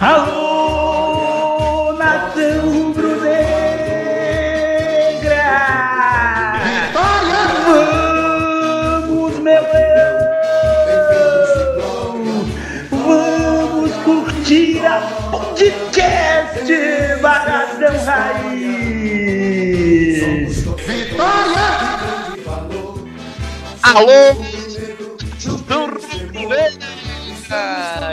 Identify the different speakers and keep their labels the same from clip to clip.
Speaker 1: Alô, nação rubro-negra! Vitória! Vamos, meu leão! Vamos curtir a podcast Barradão Raiz!
Speaker 2: Vitória!
Speaker 3: Alô, nação rubro-negra!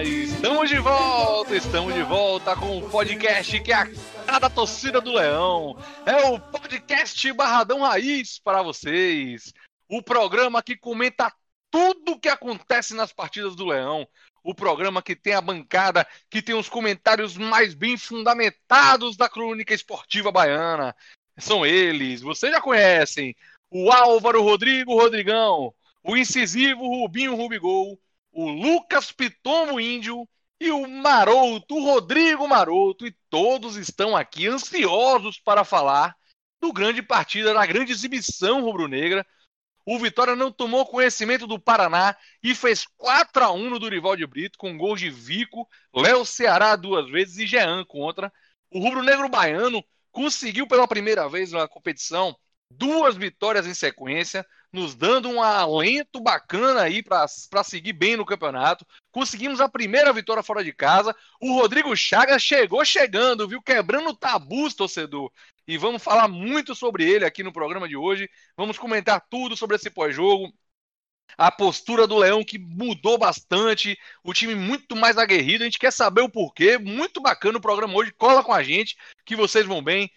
Speaker 3: Estamos de volta, estamos de volta com o podcast que é a cara da torcida do Leão. É o podcast Barradão Raiz para vocês. O programa que comenta tudo o que acontece nas partidas do Leão. O programa que tem a bancada, que tem os comentários mais bem fundamentados da crônica esportiva baiana. São eles, vocês já conhecem. O Álvaro Rodrigo Rodrigão, o incisivo Rubinho Rubigol, o Lucas Pitombo Índio e o Maroto, o Rodrigo Maroto, e todos estão aqui ansiosos para falar do grande partida, da grande exibição rubro-negra. O Vitória não tomou conhecimento do Paraná e fez 4 a 1 no Durival de Brito, com gols de Vico, Léo Ceará duas vezes e Jean contra. O rubro-negro baiano conseguiu pela primeira vez na competição duas vitórias em sequência, nos dando um alento bacana aí para seguir bem no campeonato. Conseguimos a primeira vitória fora de casa. O Rodrigo Chagas chegou chegando, viu? Quebrando tabus, torcedor. E vamos falar muito sobre ele aqui no programa de hoje. Vamos comentar tudo sobre esse pós-jogo. A postura do Leão que mudou bastante, o time muito mais aguerrido. A gente quer saber o porquê. Muito bacana o programa hoje. Cola com a gente, que vocês vão bem.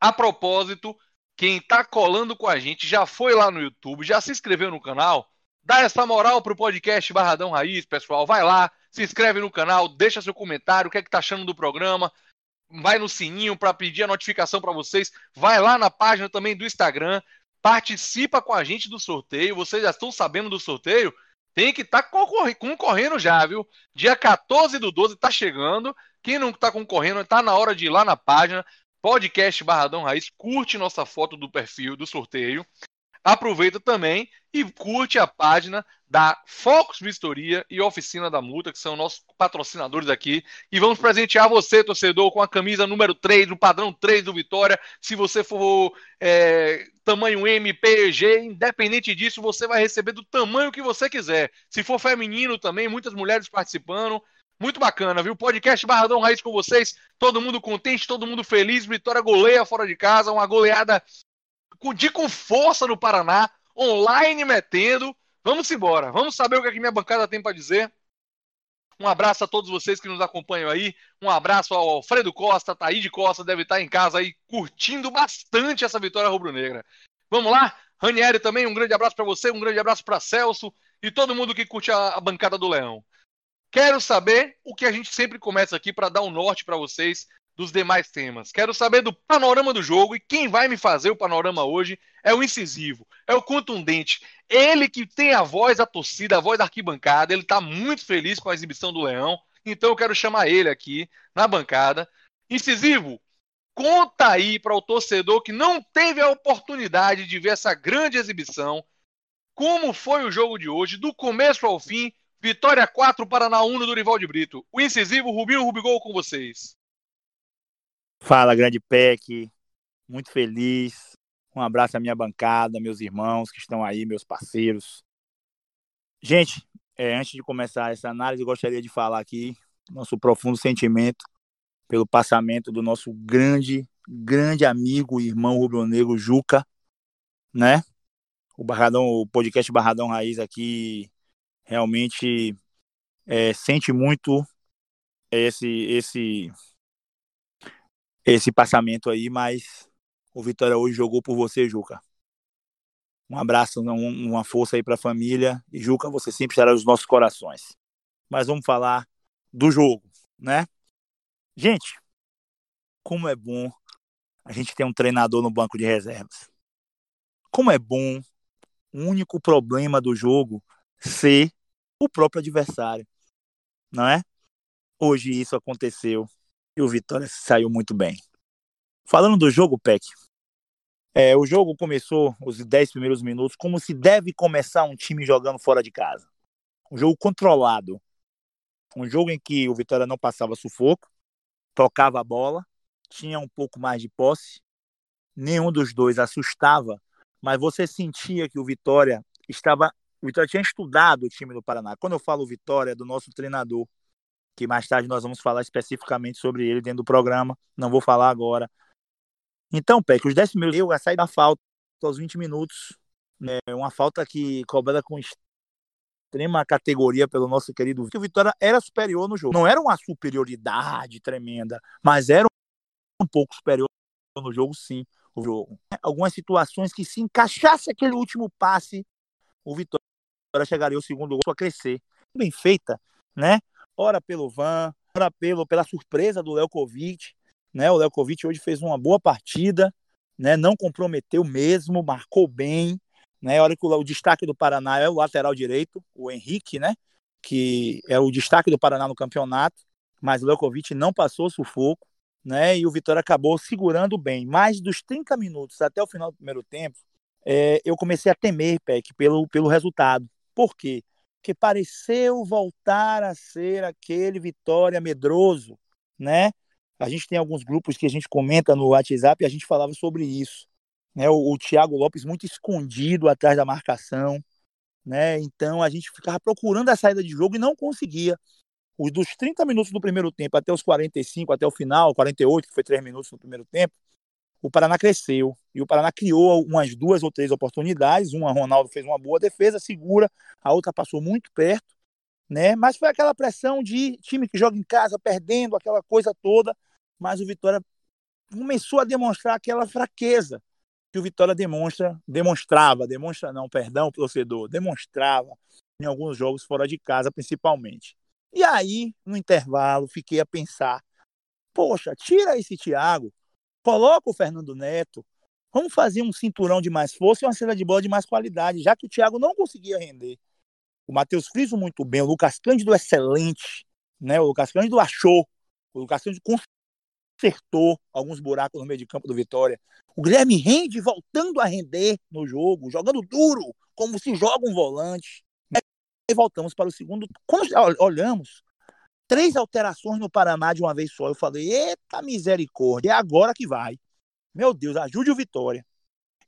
Speaker 3: A propósito, quem tá colando com a gente já foi lá no YouTube, já se inscreveu no canal, dá essa moral pro podcast Barradão Raiz, pessoal. Vai lá, se inscreve no canal, deixa seu comentário, o que é que tá achando do programa. Vai no sininho para pedir a notificação para vocês. Vai lá na página também do Instagram, participa com a gente do sorteio. Vocês já estão sabendo do sorteio? Tem que estar tá concorrendo já, viu? Dia 14 do 12 tá chegando. Quem não tá concorrendo, tá na hora de ir lá na página, podcast Barradão Raiz, curte nossa foto do perfil do sorteio. Aproveita também e curte a página da Focus Vistoria e Oficina da Multa, que são nossos patrocinadores aqui. E vamos presentear você, torcedor, com a camisa número 3, o padrão 3 do Vitória. Se você for é, tamanho M, P, G, independente disso, você vai receber do tamanho que você quiser. Se for feminino também, muitas mulheres participando. Muito bacana, viu? Podcast Barradão Raiz com vocês. Todo mundo contente, todo mundo feliz. Vitória goleia fora de casa, uma goleada de com força no Paraná, online metendo. Vamos embora. Vamos saber o que, é que minha bancada tem para dizer. Um abraço a todos vocês que nos acompanham aí. Um abraço ao Alfredo Costa, Taíde Costa, deve estar em casa aí curtindo bastante essa vitória rubro-negra. Vamos lá? Ranieri também, um grande abraço para você, um grande abraço para Celso e todo mundo que curte a, a bancada do Leão. Quero saber o que a gente sempre começa aqui para dar um norte para vocês dos demais temas. Quero saber do panorama do jogo e quem vai me fazer o panorama hoje é o incisivo, é o contundente. Ele que tem a voz da torcida, a voz da arquibancada, ele está muito feliz com a exibição do Leão, então eu quero chamar ele aqui na bancada. Incisivo, conta aí para o torcedor que não teve a oportunidade de ver essa grande exibição, como foi o jogo de hoje, do começo ao fim, Vitória 4, Paraná 1 no Dorival de Brito. O incisivo Rubinho Rubigol com vocês.
Speaker 4: Fala, grande PEC. Muito feliz. Um abraço à minha bancada, meus irmãos que estão aí, meus parceiros. Gente, é, antes de começar essa análise, gostaria de falar aqui nosso profundo sentimento pelo passamento do nosso grande, grande amigo, irmão rubro-negro Juca, né? O Barradão, o podcast Barradão Raiz aqui realmente é, sente muito esse esse esse passamento aí, mas o Vitória hoje jogou por você, Juca. Um abraço, uma força aí para a família. E Juca, você sempre estará nos nossos corações. Mas vamos falar do jogo, né? Gente, como é bom a gente ter um treinador no banco de reservas. Como é bom o único problema do jogo ser o próprio adversário, não é? Hoje isso aconteceu e o Vitória saiu muito bem. Falando do jogo, Peck, é, o jogo começou os 10 primeiros minutos como se deve começar um time jogando fora de casa. Um jogo controlado. Um jogo em que o Vitória não passava sufoco, tocava a bola, tinha um pouco mais de posse. Nenhum dos dois assustava, mas você sentia que o Vitória estava. O Vitória tinha estudado o time do Paraná. Quando eu falo Vitória, é do nosso treinador, que mais tarde nós vamos falar especificamente sobre ele dentro do programa. Não vou falar agora. Então, Peck, os 10 minutos, eu saí da falta aos 20 minutos. Né, uma falta que cobrada com extrema categoria pelo nosso querido Vitória. O Vitória era superior no jogo. Não era uma superioridade tremenda, mas era um pouco superior no jogo, sim. O jogo. Algumas situações que se encaixasse aquele último passe, o Vitória chegaria ao segundo gol a crescer. Bem feita, né? Ora pelo Van, ora pelo, pela surpresa do Lelkovic. Né? O Lelkovic hoje fez uma boa partida, né? não comprometeu mesmo, marcou bem. Né? Olha que o, o destaque do Paraná é o lateral direito, o Henrique, né? que é o destaque do Paraná no campeonato, mas o Lelkovic não passou sufoco né? E o Vitória acabou segurando bem. Mais dos 30 minutos até o final do primeiro tempo, é, eu comecei a temer, Peck, pelo, pelo resultado. Por quê? Porque pareceu voltar a ser aquele Vitória medroso, né? A gente tem alguns grupos que a gente comenta no WhatsApp e a gente falava sobre isso. Né? O, o Thiago Lopes muito escondido atrás da marcação, né? Então a gente ficava procurando a saída de jogo e não conseguia os dos 30 minutos do primeiro tempo até os 45, até o final, 48, que foi 3 minutos no primeiro tempo, o Paraná cresceu. E o Paraná criou umas duas ou três oportunidades. Uma, Ronaldo fez uma boa defesa, segura, a outra passou muito perto, né? Mas foi aquela pressão de time que joga em casa, perdendo, aquela coisa toda. Mas o Vitória começou a demonstrar aquela fraqueza que o Vitória demonstra, demonstrava, demonstra não, perdão, torcedor, demonstrava em alguns jogos fora de casa, principalmente. E aí, no intervalo, fiquei a pensar: poxa, tira esse Thiago, coloca o Fernando Neto, vamos fazer um cinturão de mais força e uma cena de bola de mais qualidade, já que o Thiago não conseguia render. O Matheus Friso muito bem, o Lucas Cândido excelente, né? O Lucas Cândido achou, o Lucas Cândido consertou alguns buracos no meio de campo do Vitória. O Guilherme rende voltando a render no jogo, jogando duro, como se joga um volante. E voltamos para o segundo. Quando olhamos, três alterações no Paraná de uma vez só. Eu falei, eita misericórdia, é agora que vai. Meu Deus, ajude o Vitória.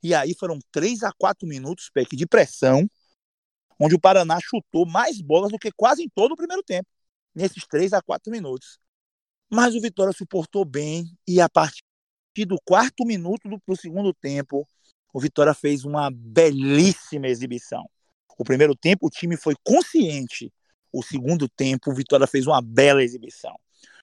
Speaker 4: E aí foram três a quatro minutos, Peck, de pressão, onde o Paraná chutou mais bolas do que quase em todo o primeiro tempo, nesses três a quatro minutos. Mas o Vitória suportou bem e a partir do quarto minuto do segundo tempo, o Vitória fez uma belíssima exibição. O primeiro tempo o time foi consciente. O segundo tempo o Vitória fez uma bela exibição.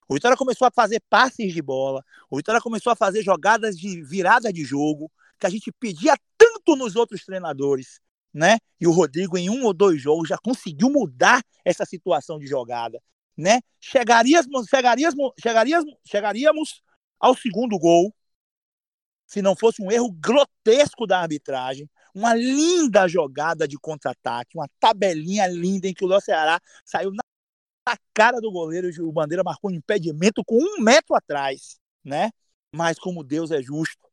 Speaker 4: O Vitória começou a fazer passes de bola. O Vitória começou a fazer jogadas de virada de jogo que a gente pedia tanto nos outros treinadores, né? E o Rodrigo em um ou dois jogos já conseguiu mudar essa situação de jogada, né? Chegaríamos, chegaríamos, chegaríamos, chegaríamos ao segundo gol se não fosse um erro grotesco da arbitragem, uma linda jogada de contra-ataque, uma tabelinha linda em que o Léo Ceará saiu na cara do goleiro o Bandeira marcou um impedimento com um metro atrás, né? Mas como Deus é justo,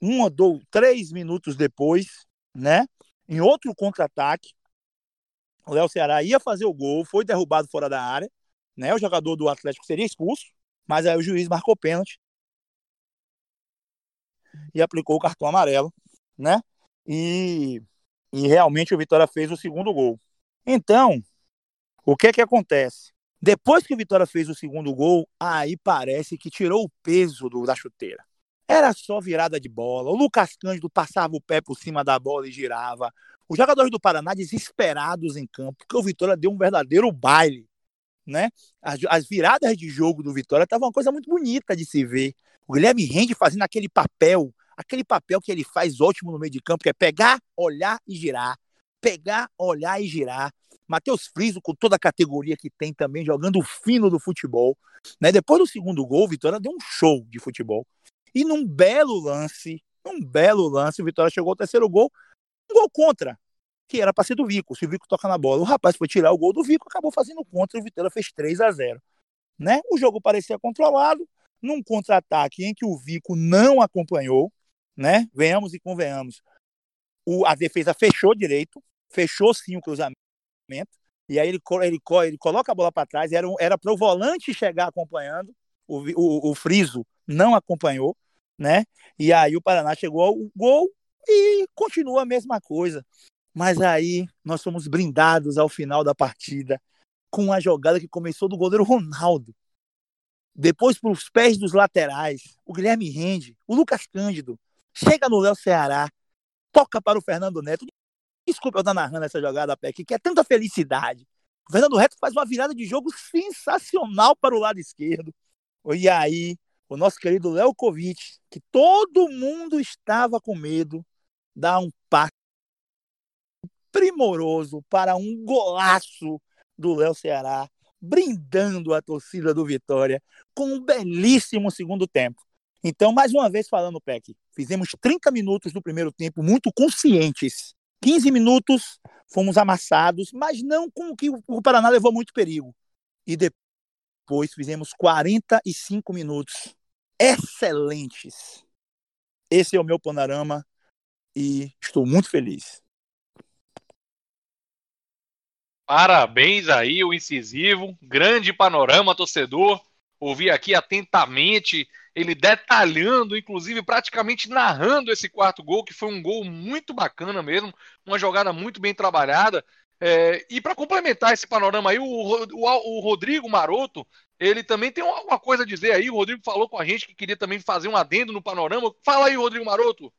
Speaker 4: um ou três minutos depois, né? Em outro contra-ataque, o Léo Ceará ia fazer o gol, foi derrubado fora da área, né? O jogador do Atlético seria expulso, mas aí o juiz marcou pênalti e aplicou o cartão amarelo, né? E, e realmente o Vitória fez o segundo gol. Então, o que é que acontece? Depois que o Vitória fez o segundo gol, aí parece que tirou o peso do, da chuteira. Era só virada de bola. O Lucas Cândido passava o pé por cima da bola e girava. Os jogadores do Paraná desesperados em campo, porque o Vitória deu um verdadeiro baile. Né? As, as viradas de jogo do Vitória estavam uma coisa muito bonita de se ver. O Guilherme Rende fazendo aquele papel aquele papel que ele faz ótimo no meio de campo, que é pegar, olhar e girar. Pegar, olhar e girar. Matheus Friso, com toda a categoria que tem também, jogando o fino do futebol. Né? Depois do segundo gol, Vitória deu um show de futebol. E num belo lance, num belo lance, o Vitória chegou ao terceiro gol, um gol contra, que era para ser do Vico. Se o Vico toca na bola, o rapaz foi tirar o gol do Vico, acabou fazendo contra e o Vitória fez 3 a 0 né? O jogo parecia controlado, num contra-ataque em que o Vico não acompanhou, né? Venhamos e convenhamos. O, a defesa fechou direito, fechou sim o cruzamento, E aí ele, ele, ele coloca a bola para trás, era, para o volante chegar acompanhando, o, o, o Friso não acompanhou, né? E aí o Paraná chegou ao gol e continua a mesma coisa. Mas aí nós fomos brindados ao final da partida com uma jogada que começou do goleiro Ronaldo. Depois para os pés dos laterais, o Guilherme Rende, o Lucas Cândido, chega no Léo Ceará, toca para o Fernando Neto. Desculpa eu estar narrando essa jogada, Peck, que é tanta felicidade. O Fernando Neto faz uma virada de jogo sensacional para o lado esquerdo. E aí, o nosso querido Léo Kovic, que todo mundo estava com medo, dá um passe primoroso para um golaço do Léo Ceará, brindando a torcida do Vitória com um belíssimo segundo tempo. Então, mais uma vez falando, Peck, fizemos 30 minutos do primeiro tempo muito conscientes. 15 minutos fomos amassados, mas não com que o Paraná levou muito perigo. E depois fizemos 45 minutos excelentes. Esse é o meu panorama e estou muito feliz.
Speaker 3: Parabéns aí, o incisivo, grande panorama, torcedor. Ouvi aqui atentamente ele detalhando, inclusive praticamente narrando esse quarto gol, que foi um gol muito bacana mesmo, uma jogada muito bem trabalhada. É, e para complementar esse panorama aí, o, o, o, Rodrigo Maroto, ele também tem alguma coisa a dizer aí. O Rodrigo falou com a gente que queria também fazer um adendo no panorama. Fala aí, Rodrigo Maroto.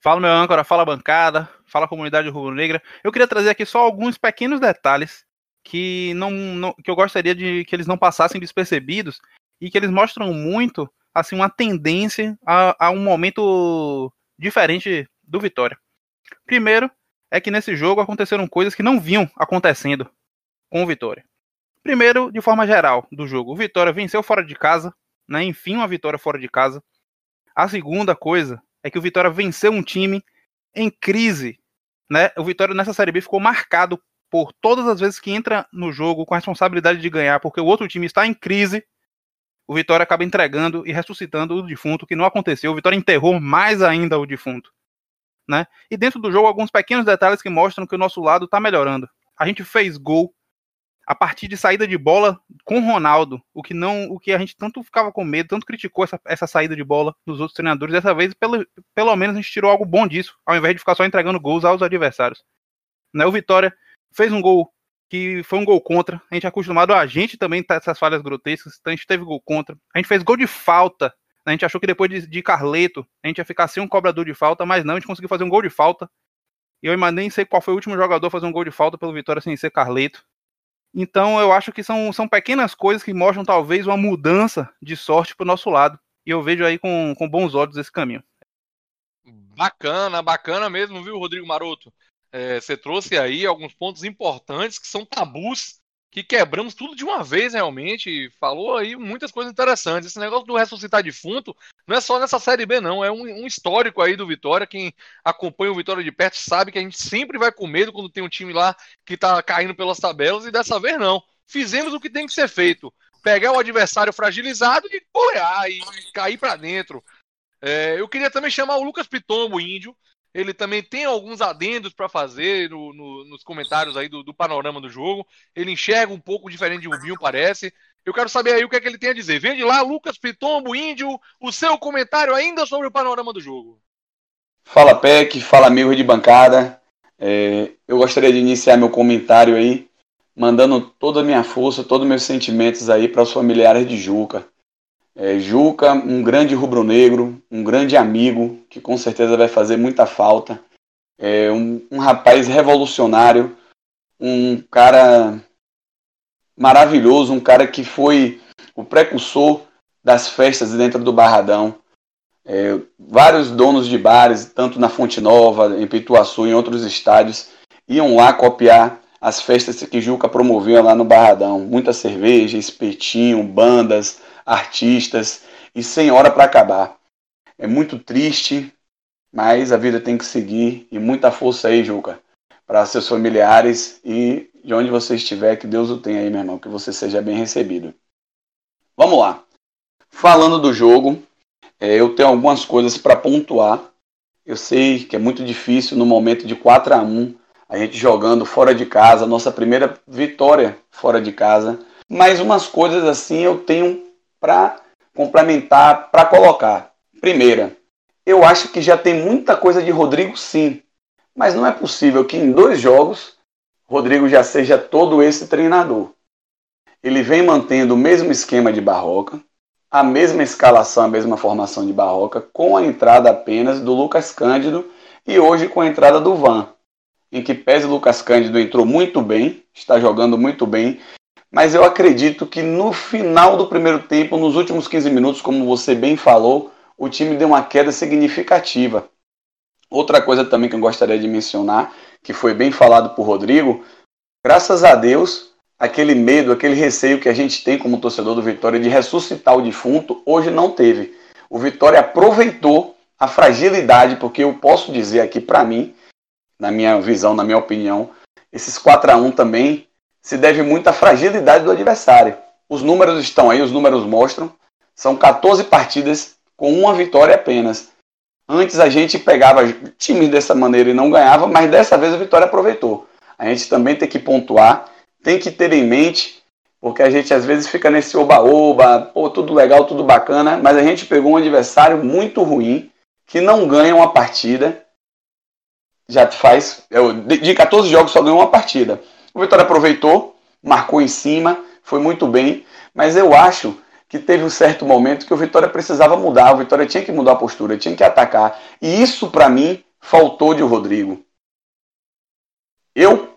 Speaker 2: Fala, meu âncora, fala bancada, fala comunidade rubro-negra. Eu queria trazer aqui só alguns pequenos detalhes que, não, não, que eu gostaria de que eles não passassem despercebidos e que eles mostram muito assim uma tendência a, a um momento diferente do Vitória. Primeiro, é que nesse jogo aconteceram coisas que não vinham acontecendo com o Vitória. Primeiro, de forma geral, do jogo, o Vitória venceu fora de casa, né? Enfim, uma vitória fora de casa. A segunda coisa é que o Vitória venceu um time em crise, né? O Vitória nessa Série B ficou marcado por todas as vezes que entra no jogo com a responsabilidade de ganhar, porque o outro time está em crise, o Vitória acaba entregando e ressuscitando o defunto, que não aconteceu. O Vitória enterrou mais ainda o defunto. Né? E dentro do jogo, alguns pequenos detalhes que mostram que o nosso lado está melhorando. A gente fez gol a partir de saída de bola com Ronaldo, o que não, o que a gente tanto ficava com medo, tanto criticou essa, essa saída de bola dos outros treinadores. Dessa vez, pelo, pelo menos a gente tirou algo bom disso, ao invés de ficar só entregando gols aos adversários. Né? O Vitória fez um gol que foi um gol contra. A gente é acostumado a gente também tá essas falhas grotescas, então a gente teve gol contra. A gente fez gol de falta. A gente achou que depois de, de Carleto a gente ia ficar sem um cobrador de falta, mas não, a gente conseguiu fazer um gol de falta. E eu nem sei qual foi o último jogador a fazer um gol de falta pelo Vitória sem ser Carleto. Então eu acho que são, são pequenas coisas que mostram talvez uma mudança de sorte para o nosso lado. E eu vejo aí com, com bons olhos esse caminho.
Speaker 3: Bacana, bacana mesmo, viu, Rodrigo Maroto? É, você trouxe aí alguns pontos importantes que são tabus que quebramos tudo de uma vez realmente. Falou aí muitas coisas interessantes. Esse negócio do ressuscitar defunto não é só nessa série B, não. É um, um, histórico aí do Vitória. Quem acompanha o Vitória de perto sabe que a gente sempre vai com medo quando tem um time lá que tá caindo pelas tabelas, e dessa vez não. Fizemos o que tem que ser feito. Pegar o adversário fragilizado e golear e cair para dentro. É, eu queria também chamar o Lucas Pitombo, índio, ele também tem alguns adendos para fazer no, no, nos comentários aí do, do, panorama do jogo. Ele enxerga um pouco diferente de Rubinho, parece. Eu quero saber aí o que é que ele tem a dizer. Vem de lá, Lucas Pitombo, Índio, o seu comentário ainda sobre o panorama do jogo.
Speaker 5: Fala, Peck, fala, amigo de bancada. É, eu gostaria de iniciar meu comentário aí, mandando toda a minha força, todos os meus sentimentos aí para os familiares de Juca. É, Juca, um grande rubro-negro, um grande amigo, que com certeza vai fazer muita falta. É um, um rapaz revolucionário, um cara maravilhoso, um cara que foi o precursor das festas dentro do Barradão. É, vários donos de bares, tanto na Fonte Nova, em Pituaçu, em outros estádios, iam lá copiar as festas que Juca promovia lá no Barradão. Muita cerveja, espetinho, bandas, artistas e sem hora para acabar. É muito triste, mas a vida tem que seguir e muita força aí, Juca, para seus familiares e de onde você estiver, que Deus o tenha aí, meu irmão, que você seja bem recebido. Vamos lá. Falando do jogo, é, eu tenho algumas coisas para pontuar. Eu sei que é muito difícil no momento de 4 a 1 a gente jogando fora de casa, nossa primeira vitória fora de casa. Mas umas coisas assim eu tenho para complementar, para colocar. Primeira, eu acho que já tem muita coisa de Rodrigo sim, mas não é possível que em dois jogos Rodrigo já seja todo esse treinador. Ele vem mantendo o mesmo esquema de Barroca, a mesma escalação, a mesma formação de Barroca, com a entrada apenas do Lucas Cândido e hoje com a entrada do Van, em que pese Lucas Cândido entrou muito bem, está jogando muito bem, mas eu acredito que no final do primeiro tempo, nos últimos 15 minutos, como você bem falou, o time deu uma queda significativa. Outra coisa também que eu gostaria de mencionar, que foi bem falado por Rodrigo, graças a Deus, aquele medo, aquele receio que a gente tem como torcedor do Vitória de ressuscitar o defunto, hoje não teve. O Vitória aproveitou a fragilidade, porque eu posso dizer aqui para mim, na minha visão, na minha opinião, esses 4 a 1 também se deve muito à fragilidade do adversário. Os números estão aí, os números mostram. São 14 partidas com uma vitória apenas. Antes a gente pegava times dessa maneira e não ganhava, mas dessa vez a Vitória aproveitou. A gente também tem que pontuar, tem que ter em mente, porque a gente às vezes fica nesse oba-oba, tudo legal, tudo bacana, mas a gente pegou um adversário muito ruim, que não ganha uma partida, já faz, de 14 jogos só ganhou uma partida. O Vitória aproveitou, marcou em cima, foi muito bem, mas eu acho que teve um certo momento que o Vitória precisava mudar, o Vitória tinha que mudar a postura, tinha que atacar. E isso, para mim, faltou de Rodrigo. Eu,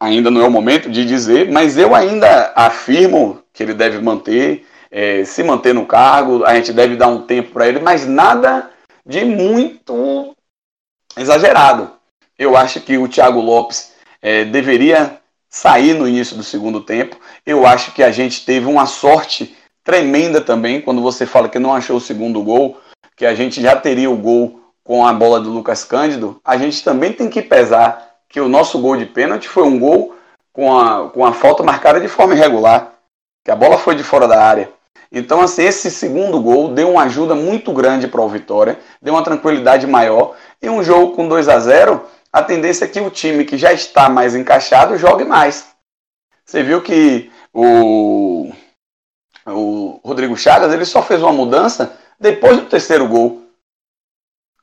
Speaker 5: ainda não é o momento de dizer, mas eu ainda afirmo que ele deve manter, é, se manter no cargo, a gente deve dar um tempo para ele, mas nada de muito exagerado. Eu acho que o Thiago Lopes é, deveria sair no início do segundo tempo. Eu acho que a gente teve uma sorte tremenda também quando você fala que não achou o segundo gol, que a gente já teria o gol com a bola do Lucas Cândido. A gente também tem que pesar que o nosso gol de pênalti foi um gol com a, com a falta marcada de forma irregular, que a bola foi de fora da área. Então, assim, esse segundo gol deu uma ajuda muito grande para o Vitória, deu uma tranquilidade maior. E um jogo com 2 a 0 a tendência é que o time que já está mais encaixado jogue mais. Você viu que o o Rodrigo Chagas, ele só fez uma mudança depois do terceiro gol,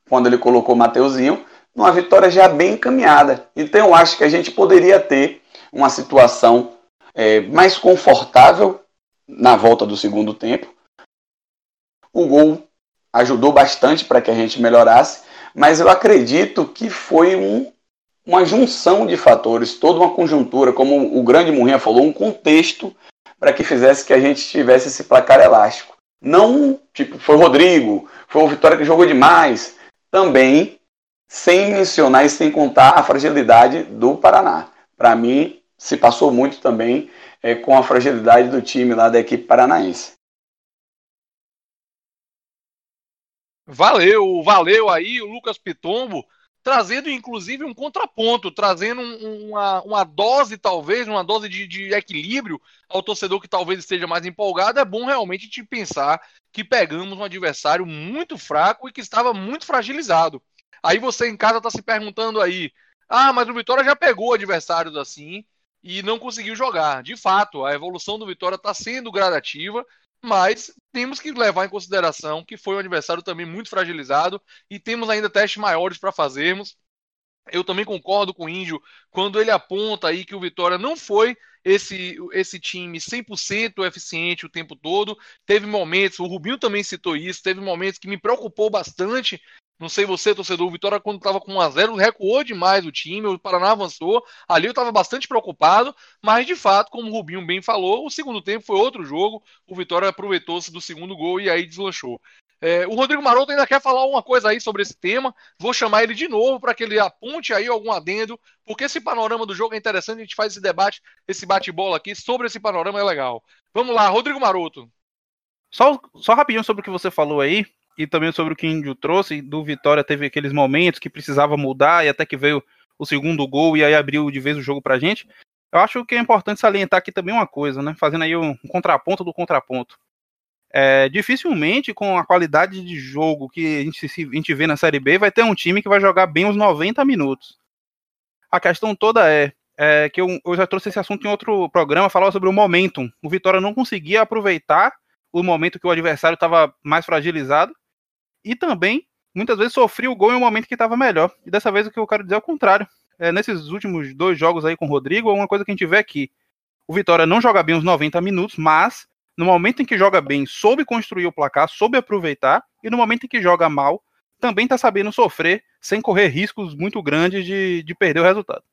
Speaker 5: quando ele colocou o Mateuzinho, numa vitória já bem encaminhada. Então eu acho que a gente poderia ter uma situação é, mais confortável na volta do segundo tempo. O gol ajudou bastante para que a gente melhorasse, mas eu acredito que foi um, uma junção de fatores, toda uma conjuntura, como o grande Murrinha falou, um contexto para que fizesse que a gente tivesse esse placar elástico. Não, tipo, foi o Rodrigo, foi o Vitória que jogou demais. Também, sem mencionar e sem contar a fragilidade do Paraná. Para mim, se passou muito também é, com a fragilidade do time lá da equipe paranaense.
Speaker 3: Valeu, valeu aí o Lucas Pitombo trazendo inclusive um contraponto, trazendo um, uma, uma dose, talvez, uma dose de, de, equilíbrio ao torcedor que talvez esteja mais empolgado. É bom realmente te pensar que pegamos um adversário muito fraco e que estava muito fragilizado. Aí você em casa está se perguntando aí, ah, mas o Vitória já pegou adversários assim e não conseguiu jogar. De fato, a evolução do Vitória está sendo gradativa mas temos que levar em consideração que foi um adversário também muito fragilizado e temos ainda testes maiores para fazermos. Eu também concordo com o Índio quando ele aponta aí que o Vitória não foi esse, esse time 100% eficiente o tempo todo. Teve momentos, o Rubinho também citou isso, teve momentos que me preocupou bastante não sei você, torcedor, o Vitória, quando estava com 1x0, recuou demais o time, o Paraná avançou. Ali eu estava bastante preocupado, mas de fato, como o Rubinho bem falou, o segundo tempo foi outro jogo. O Vitória aproveitou-se do segundo gol e aí deslanchou. É, o Rodrigo Maroto ainda quer falar uma coisa aí sobre esse tema. Vou chamar ele de novo para que ele aponte aí algum adendo, porque esse panorama do jogo é interessante. A gente faz esse debate, esse bate-bola aqui sobre esse panorama é legal. Vamos lá, Rodrigo Maroto.
Speaker 2: Só, só rapidinho sobre o que você falou aí e também sobre o que o Índio trouxe, do Vitória teve aqueles momentos que precisava mudar e até que veio o segundo gol e aí abriu de vez o jogo pra gente. Eu acho que é importante salientar aqui também uma coisa, né? Fazendo aí um, contraponto do contraponto. É, dificilmente, com a qualidade de jogo que a gente, a gente vê na Série B, vai ter um time que vai jogar bem os 90 minutos. A questão toda é, é que eu, eu, já trouxe esse assunto em outro programa, falava sobre o momentum. O Vitória não conseguia aproveitar o momento que o adversário estava mais fragilizado e também muitas vezes sofria o gol em um momento que estava melhor. E dessa vez o que eu quero dizer é o contrário. É, nesses últimos dois jogos aí com o Rodrigo, é uma coisa que a gente vê aqui. O Vitória não joga bem os 90 minutos, mas no momento em que joga bem, soube construir o placar, soube aproveitar, e no momento em que joga mal, também está sabendo sofrer sem correr riscos muito grandes de, de perder o resultado.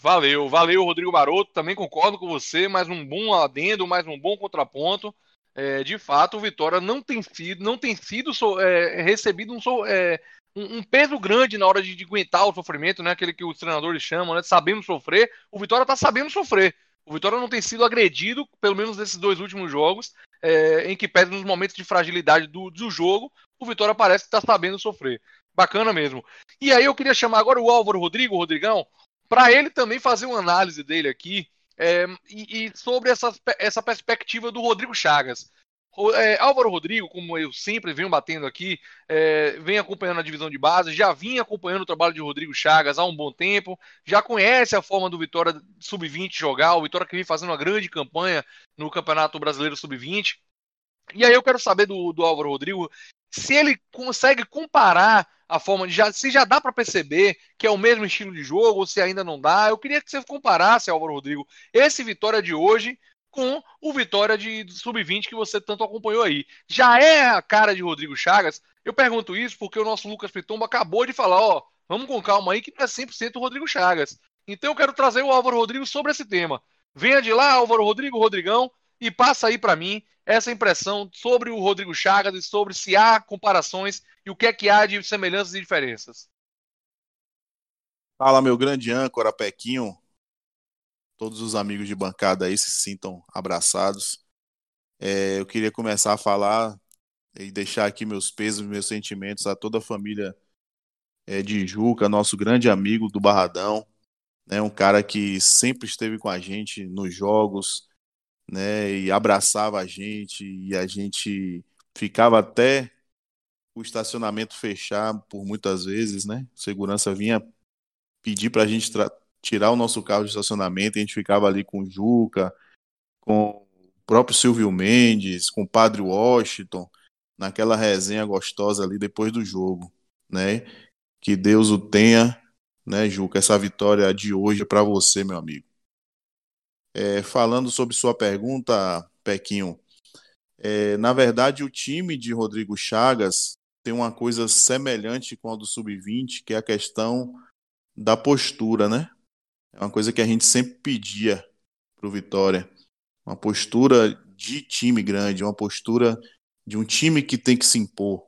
Speaker 3: Valeu, valeu, Rodrigo Baroto. Também concordo com você. Mais um bom adendo, mais um bom contraponto. É, de fato, o Vitória não tem sido, não tem sido é, recebido um, é, um, um, peso grande na hora de, de, aguentar o sofrimento, né? Aquele que os treinadores chamam, né? Sabendo sofrer. O Vitória está sabendo sofrer. O Vitória não tem sido agredido, pelo menos nesses dois últimos jogos, é, em que pede nos momentos de fragilidade do, do jogo, o Vitória parece estar tá sabendo sofrer. Bacana mesmo. E aí eu queria chamar agora o Álvaro Rodrigo, Rodrigão, para ele também fazer uma análise dele aqui é, e, e, sobre essa, essa perspectiva do Rodrigo Chagas. É, Álvaro Rodrigo, como eu sempre venho batendo aqui, é, vem acompanhando a divisão de base, já vinha acompanhando o trabalho de Rodrigo Chagas há um bom tempo, já conhece a forma do Vitória Sub-20 jogar, o Vitória que vem fazendo uma grande campanha no Campeonato Brasileiro Sub-20. E aí eu quero saber do, do Álvaro Rodrigo se ele consegue comparar a forma de já, se já dá para perceber que é o mesmo estilo de jogo ou se ainda não dá. Eu queria que você comparasse, Álvaro Rodrigo, esse Vitória de hoje com o Vitória de Sub-20 que você tanto acompanhou aí. Já é a cara de Rodrigo Chagas? Eu pergunto isso porque o nosso Lucas Pitombo acabou de falar, ó, vamos com calma aí que não é 100% o Rodrigo Chagas. Então eu quero trazer o Álvaro Rodrigo sobre esse tema. Venha de lá, Álvaro Rodrigo, Rodrigão, e passa aí para mim essa impressão sobre o Rodrigo Chagas e sobre se há comparações e o que é que há de semelhanças e diferenças.
Speaker 6: Fala, meu grande âncora, Pequinho todos os amigos de bancada aí se sintam abraçados. É, eu queria começar a falar e deixar aqui meus pesos, meus sentimentos a toda a família é, de Juca, nosso grande amigo do Barradão, né, um cara que sempre esteve com a gente nos jogos, né, e abraçava a gente e a gente ficava até o estacionamento fechar por muitas vezes, né? Segurança vinha pedir para a gente tirar o nosso carro de estacionamento, a gente ficava ali com o Juca, com o próprio Silvio Mendes, com o Padre Washington, naquela resenha gostosa ali depois do jogo, né? Que Deus o tenha, né, Juca? Essa vitória de hoje é para você, meu amigo. É, falando sobre sua pergunta, Pequinho, é, na verdade o time de Rodrigo Chagas tem uma coisa semelhante com a do Sub-20, que é a questão da postura, né? É uma coisa que a gente sempre pedia para o Vitória. Uma postura de time grande, uma postura de um time que tem que se impor.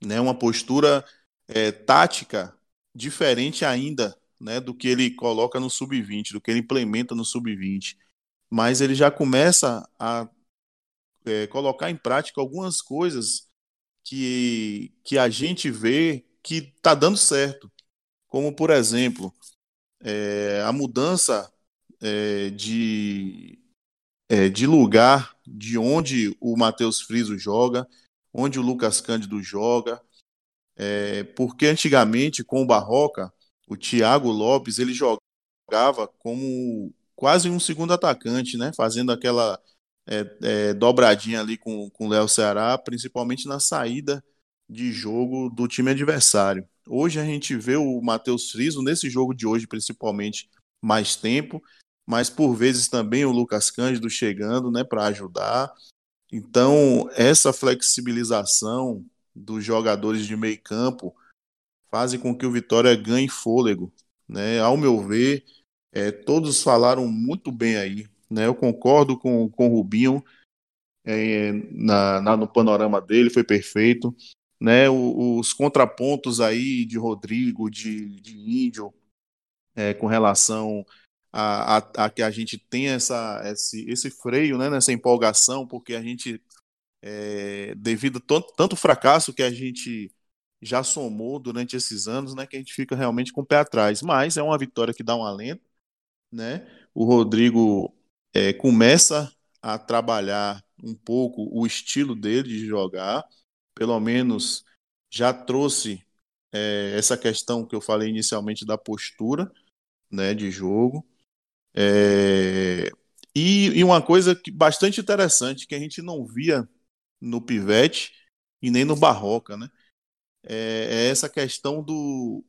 Speaker 6: Né? Uma postura é, tática diferente ainda né, do que ele coloca no sub-20, do que ele implementa no sub-20. Mas ele já começa a é, colocar em prática algumas coisas que, que a gente vê que está dando certo. Como, por exemplo, é, a mudança é, de, é, de lugar de onde o Matheus Friso joga, onde o Lucas Cândido joga, é, porque antigamente com o Barroca, o Thiago Lopes ele jogava como quase um segundo atacante, né, fazendo aquela é, é, dobradinha ali com o Léo Ceará, principalmente na saída de jogo do time adversário. Hoje a gente vê o Matheus Friso, nesse jogo de hoje principalmente, mais tempo, mas por vezes também o Lucas Cândido chegando né, para ajudar. Então, essa flexibilização dos jogadores de meio campo fazem com que o Vitória ganhe fôlego. Né? Ao meu ver, é, todos falaram muito bem aí. Né? Eu concordo com, com o Rubinho é, na, na, no panorama dele, foi perfeito né, os contrapontos aí de Rodrigo, de, de Índio, é, com relação a, a, a, que a gente tem essa, esse, esse freio, né, nessa empolgação, porque a gente, é, devido tanto, tanto fracasso que a gente já somou durante esses anos, né, que a gente fica realmente com o pé atrás. Mas é uma vitória que dá um alento, né? O Rodrigo é, começa a trabalhar um pouco o estilo dele de jogar, pelo menos já trouxe é, essa questão que eu falei inicialmente da postura né, de jogo. É, e, e, uma coisa que, bastante interessante que a gente não via no Pivete e nem no Barroca, né? É, é essa questão do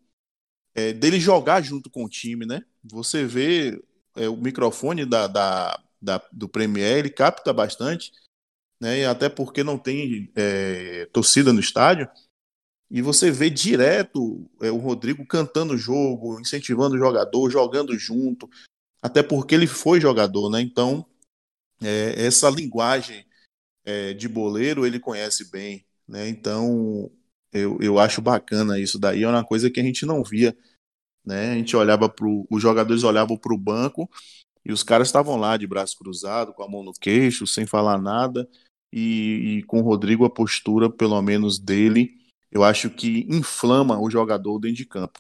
Speaker 6: é, dele jogar junto com o time, né? Você vê é, o microfone da, da, da, do Premier, ele capta bastante, né? E até porque não tem é, torcida no estádio. E você vê direto é, o Rodrigo cantando o jogo, incentivando o jogador, jogando junto, até porque ele foi jogador, né? Então, é, essa linguagem é, de boleiro ele conhece bem, né? Então, eu, eu acho bacana isso daí, é uma coisa que a gente não via, né? A gente olhava para os jogadores olhavam para o banco e os caras estavam lá de braço cruzado, com a mão no queixo, sem falar nada, e, e com o Rodrigo a postura, pelo menos dele, eu acho que inflama o jogador dentro de campo.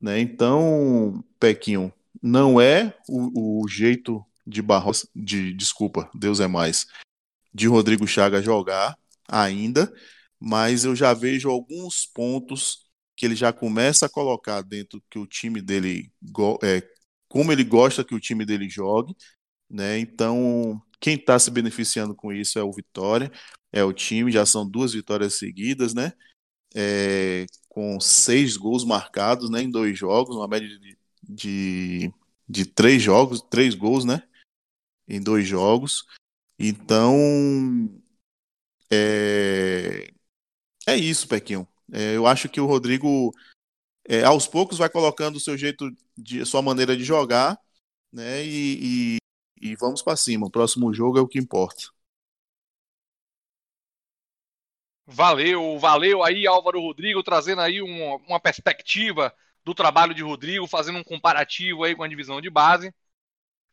Speaker 6: Né? Então, Pequinho, não é o, o jeito de Barros, de desculpa, Deus é mais, de Rodrigo Chaga jogar ainda, mas eu já vejo alguns pontos que ele já começa a colocar dentro que o time dele é, como ele gosta que o time dele jogue, né? Então, quem está se beneficiando com isso é o Vitória, é o time, já são duas vitórias seguidas, né? é, com seis gols marcados né, em dois jogos, uma média de, de, de três jogos, três gols, né? Em dois jogos. Então, é, é isso, Pequinho. É, eu acho que o Rodrigo, é, aos poucos, vai colocando o seu jeito, de sua maneira de jogar, né? E, e, e vamos para cima. O próximo jogo é o que importa.
Speaker 3: Valeu, valeu aí Álvaro Rodrigo, trazendo aí uma, uma perspectiva do trabalho de Rodrigo, fazendo um comparativo aí com a divisão de base,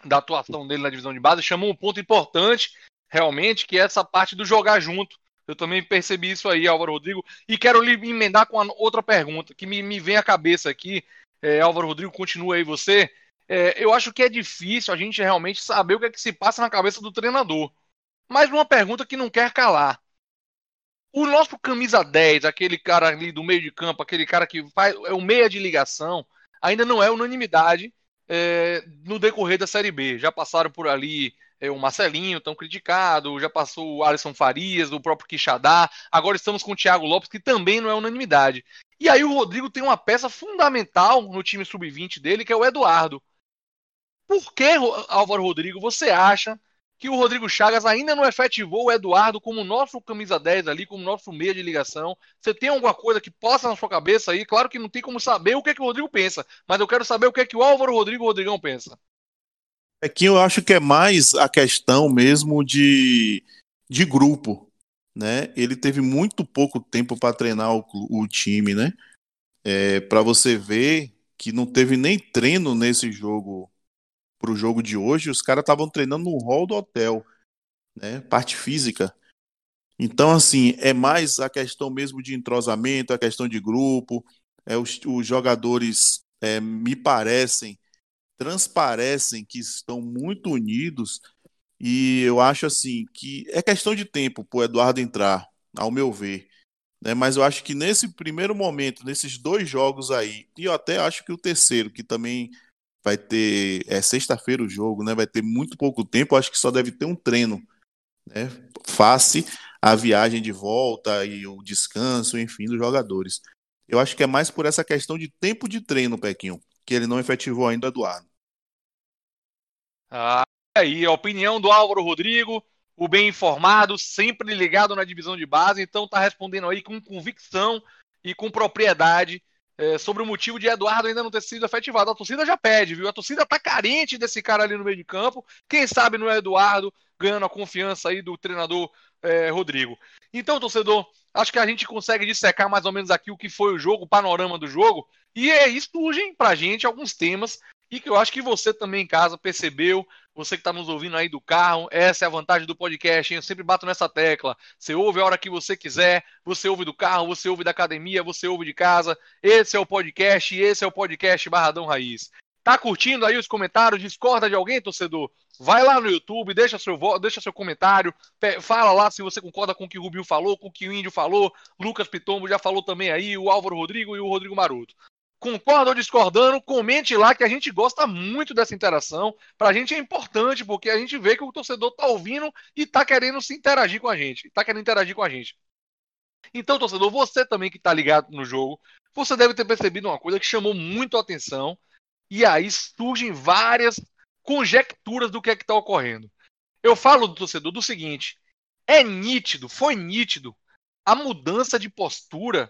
Speaker 3: da atuação dele na divisão de base, chamou um ponto importante, realmente, que é essa parte do jogar junto. Eu também percebi isso aí, Álvaro Rodrigo, e quero lhe emendar com outra pergunta que me, me vem à cabeça aqui. É, Álvaro Rodrigo, continua aí você. É, eu acho que é difícil a gente realmente saber o que é que se passa na cabeça do treinador. Mas uma pergunta que não quer calar. O nosso camisa 10, aquele cara ali do meio de campo, aquele cara que faz, é o meia de ligação, ainda não é unanimidade é, no decorrer da Série B. Já passaram por ali o Marcelinho, tão criticado, já passou o Alisson Farias, o próprio Quixadá, agora estamos com o Thiago Lopes, que também não é unanimidade. E aí o Rodrigo tem uma peça fundamental no time sub-20 dele, que é o Eduardo. Por que, Álvaro Rodrigo, você acha que o Rodrigo Chagas ainda não efetivou o Eduardo como nosso camisa 10 ali, como nosso meia de ligação. Você tem alguma coisa que possa na sua cabeça aí? Claro que não tem como saber o que é que o Rodrigo pensa, mas eu quero saber o que é que o Álvaro Rodrigo Rodrigão pensa.
Speaker 6: É que eu acho que é mais a questão mesmo de, de grupo, né? Ele teve muito pouco tempo para treinar o, o, time, né? É, para você ver que não teve nem treino nesse jogo para o jogo de hoje, os caras estavam treinando no hall do hotel, né? Parte física. Então, assim, é mais a questão mesmo de entrosamento, a questão de grupo. É, os, os jogadores é, me parecem, transparecem que estão muito unidos. E eu acho assim que é questão de tempo para o Eduardo entrar, ao meu ver. Né? Mas eu acho que nesse primeiro momento, nesses dois jogos aí, e eu até acho que o terceiro, que também vai ter é sexta-feira o jogo, né? Vai ter muito pouco tempo, acho que só deve ter um treino, né? Face a viagem de volta e o descanso, enfim, dos jogadores. Eu acho que é mais por essa questão de tempo de treino, Pequinho, que ele não efetivou ainda Eduardo.
Speaker 3: Ah, aí a opinião do Álvaro Rodrigo, o bem informado, sempre ligado na divisão de base, então tá respondendo aí com convicção e com propriedade é, sobre o motivo de Eduardo ainda não ter sido efetivado. A torcida já pede, viu? A torcida tá carente desse cara ali no meio de campo. Quem sabe não é Eduardo ganhando a confiança aí do treinador é, Rodrigo. Então, torcedor, acho que a gente consegue dissecar mais ou menos aqui o que foi o jogo, o panorama do jogo. E é isso surgem pra gente alguns temas e que eu acho que você também em casa percebeu, você que está nos ouvindo aí do carro, essa é a vantagem do podcast, hein? eu sempre bato nessa tecla. Você ouve a hora que você quiser, você ouve do carro, você ouve da academia, você ouve de casa. Esse é o podcast, esse é o podcast Barradão Raiz. Tá curtindo aí os comentários? Discorda de alguém, torcedor? Vai lá no YouTube, deixa seu, deixa seu comentário, fala lá se você concorda com o que o Rubinho falou, com o que o Índio falou, Lucas Pitombo já falou também aí, o Álvaro Rodrigo e o Rodrigo Maroto. Concorda ou discordando, comente lá que a gente gosta muito dessa interação. Pra gente é importante, porque a gente vê que o torcedor tá ouvindo e tá querendo se interagir com a gente. Tá querendo interagir com a gente. Então, torcedor, você também que tá ligado no jogo, você deve ter percebido uma coisa que chamou muito a atenção. E aí surgem várias conjecturas do que é que está ocorrendo. Eu falo do torcedor do seguinte: é nítido, foi nítido a mudança de postura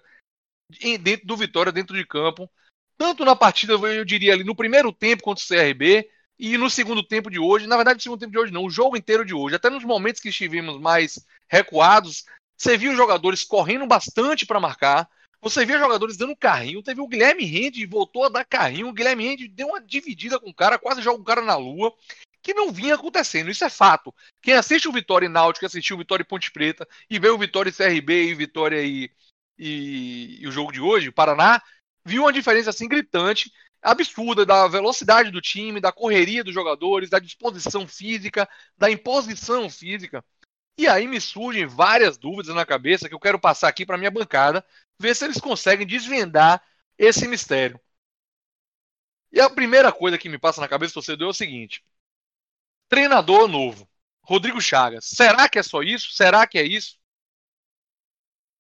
Speaker 3: dentro do Vitória, dentro de campo, tanto na partida, eu diria ali, no primeiro tempo contra o CRB e no segundo tempo de hoje. Na verdade, no segundo tempo de hoje não, o jogo inteiro de hoje. Até nos momentos que estivemos mais recuados, você viu os jogadores correndo bastante para marcar, você via jogadores dando carrinho. Teve o Guilherme Rende, voltou a dar carrinho. O Guilherme Rende deu uma dividida com o cara, quase joga o cara na lua. Que não vinha acontecendo, isso é fato. Quem assiste o Vitória e Náutico, assistiu o Vitória e Ponte Preta, e vê o Vitória e CRB e Vitória e, e, e o jogo de hoje, o Paraná, viu uma diferença assim gritante, absurda da velocidade do time, da correria dos jogadores, da disposição física, da imposição física. E aí me surgem várias dúvidas na cabeça que eu quero passar aqui para minha bancada, ver se eles conseguem desvendar esse mistério. E a primeira coisa que me passa na cabeça do torcedor é o seguinte: treinador novo, Rodrigo Chagas. Será que é só isso? Será que é isso?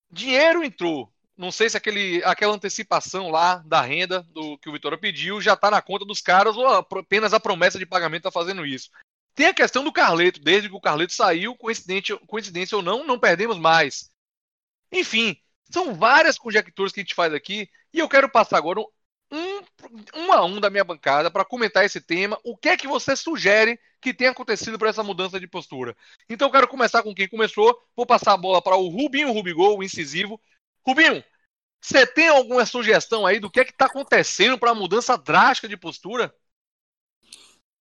Speaker 3: Dinheiro entrou. Não sei se aquele, aquela antecipação lá da renda do que o Vitória pediu já está na conta dos caras ou apenas a promessa de pagamento está fazendo isso. Tem a questão do Carleto. Desde que o Carleto saiu, coincidência, coincidência ou não, não perdemos mais. Enfim, são várias conjecturas que a gente faz aqui e eu quero passar agora um, um a um da minha bancada para comentar esse tema. O que é que você sugere que tenha acontecido para essa mudança de postura? Então eu quero começar com quem começou. Vou passar a bola para o Rubinho Rubigol, o incisivo. Rubinho, você tem alguma sugestão aí do que é que está acontecendo para a mudança drástica de postura?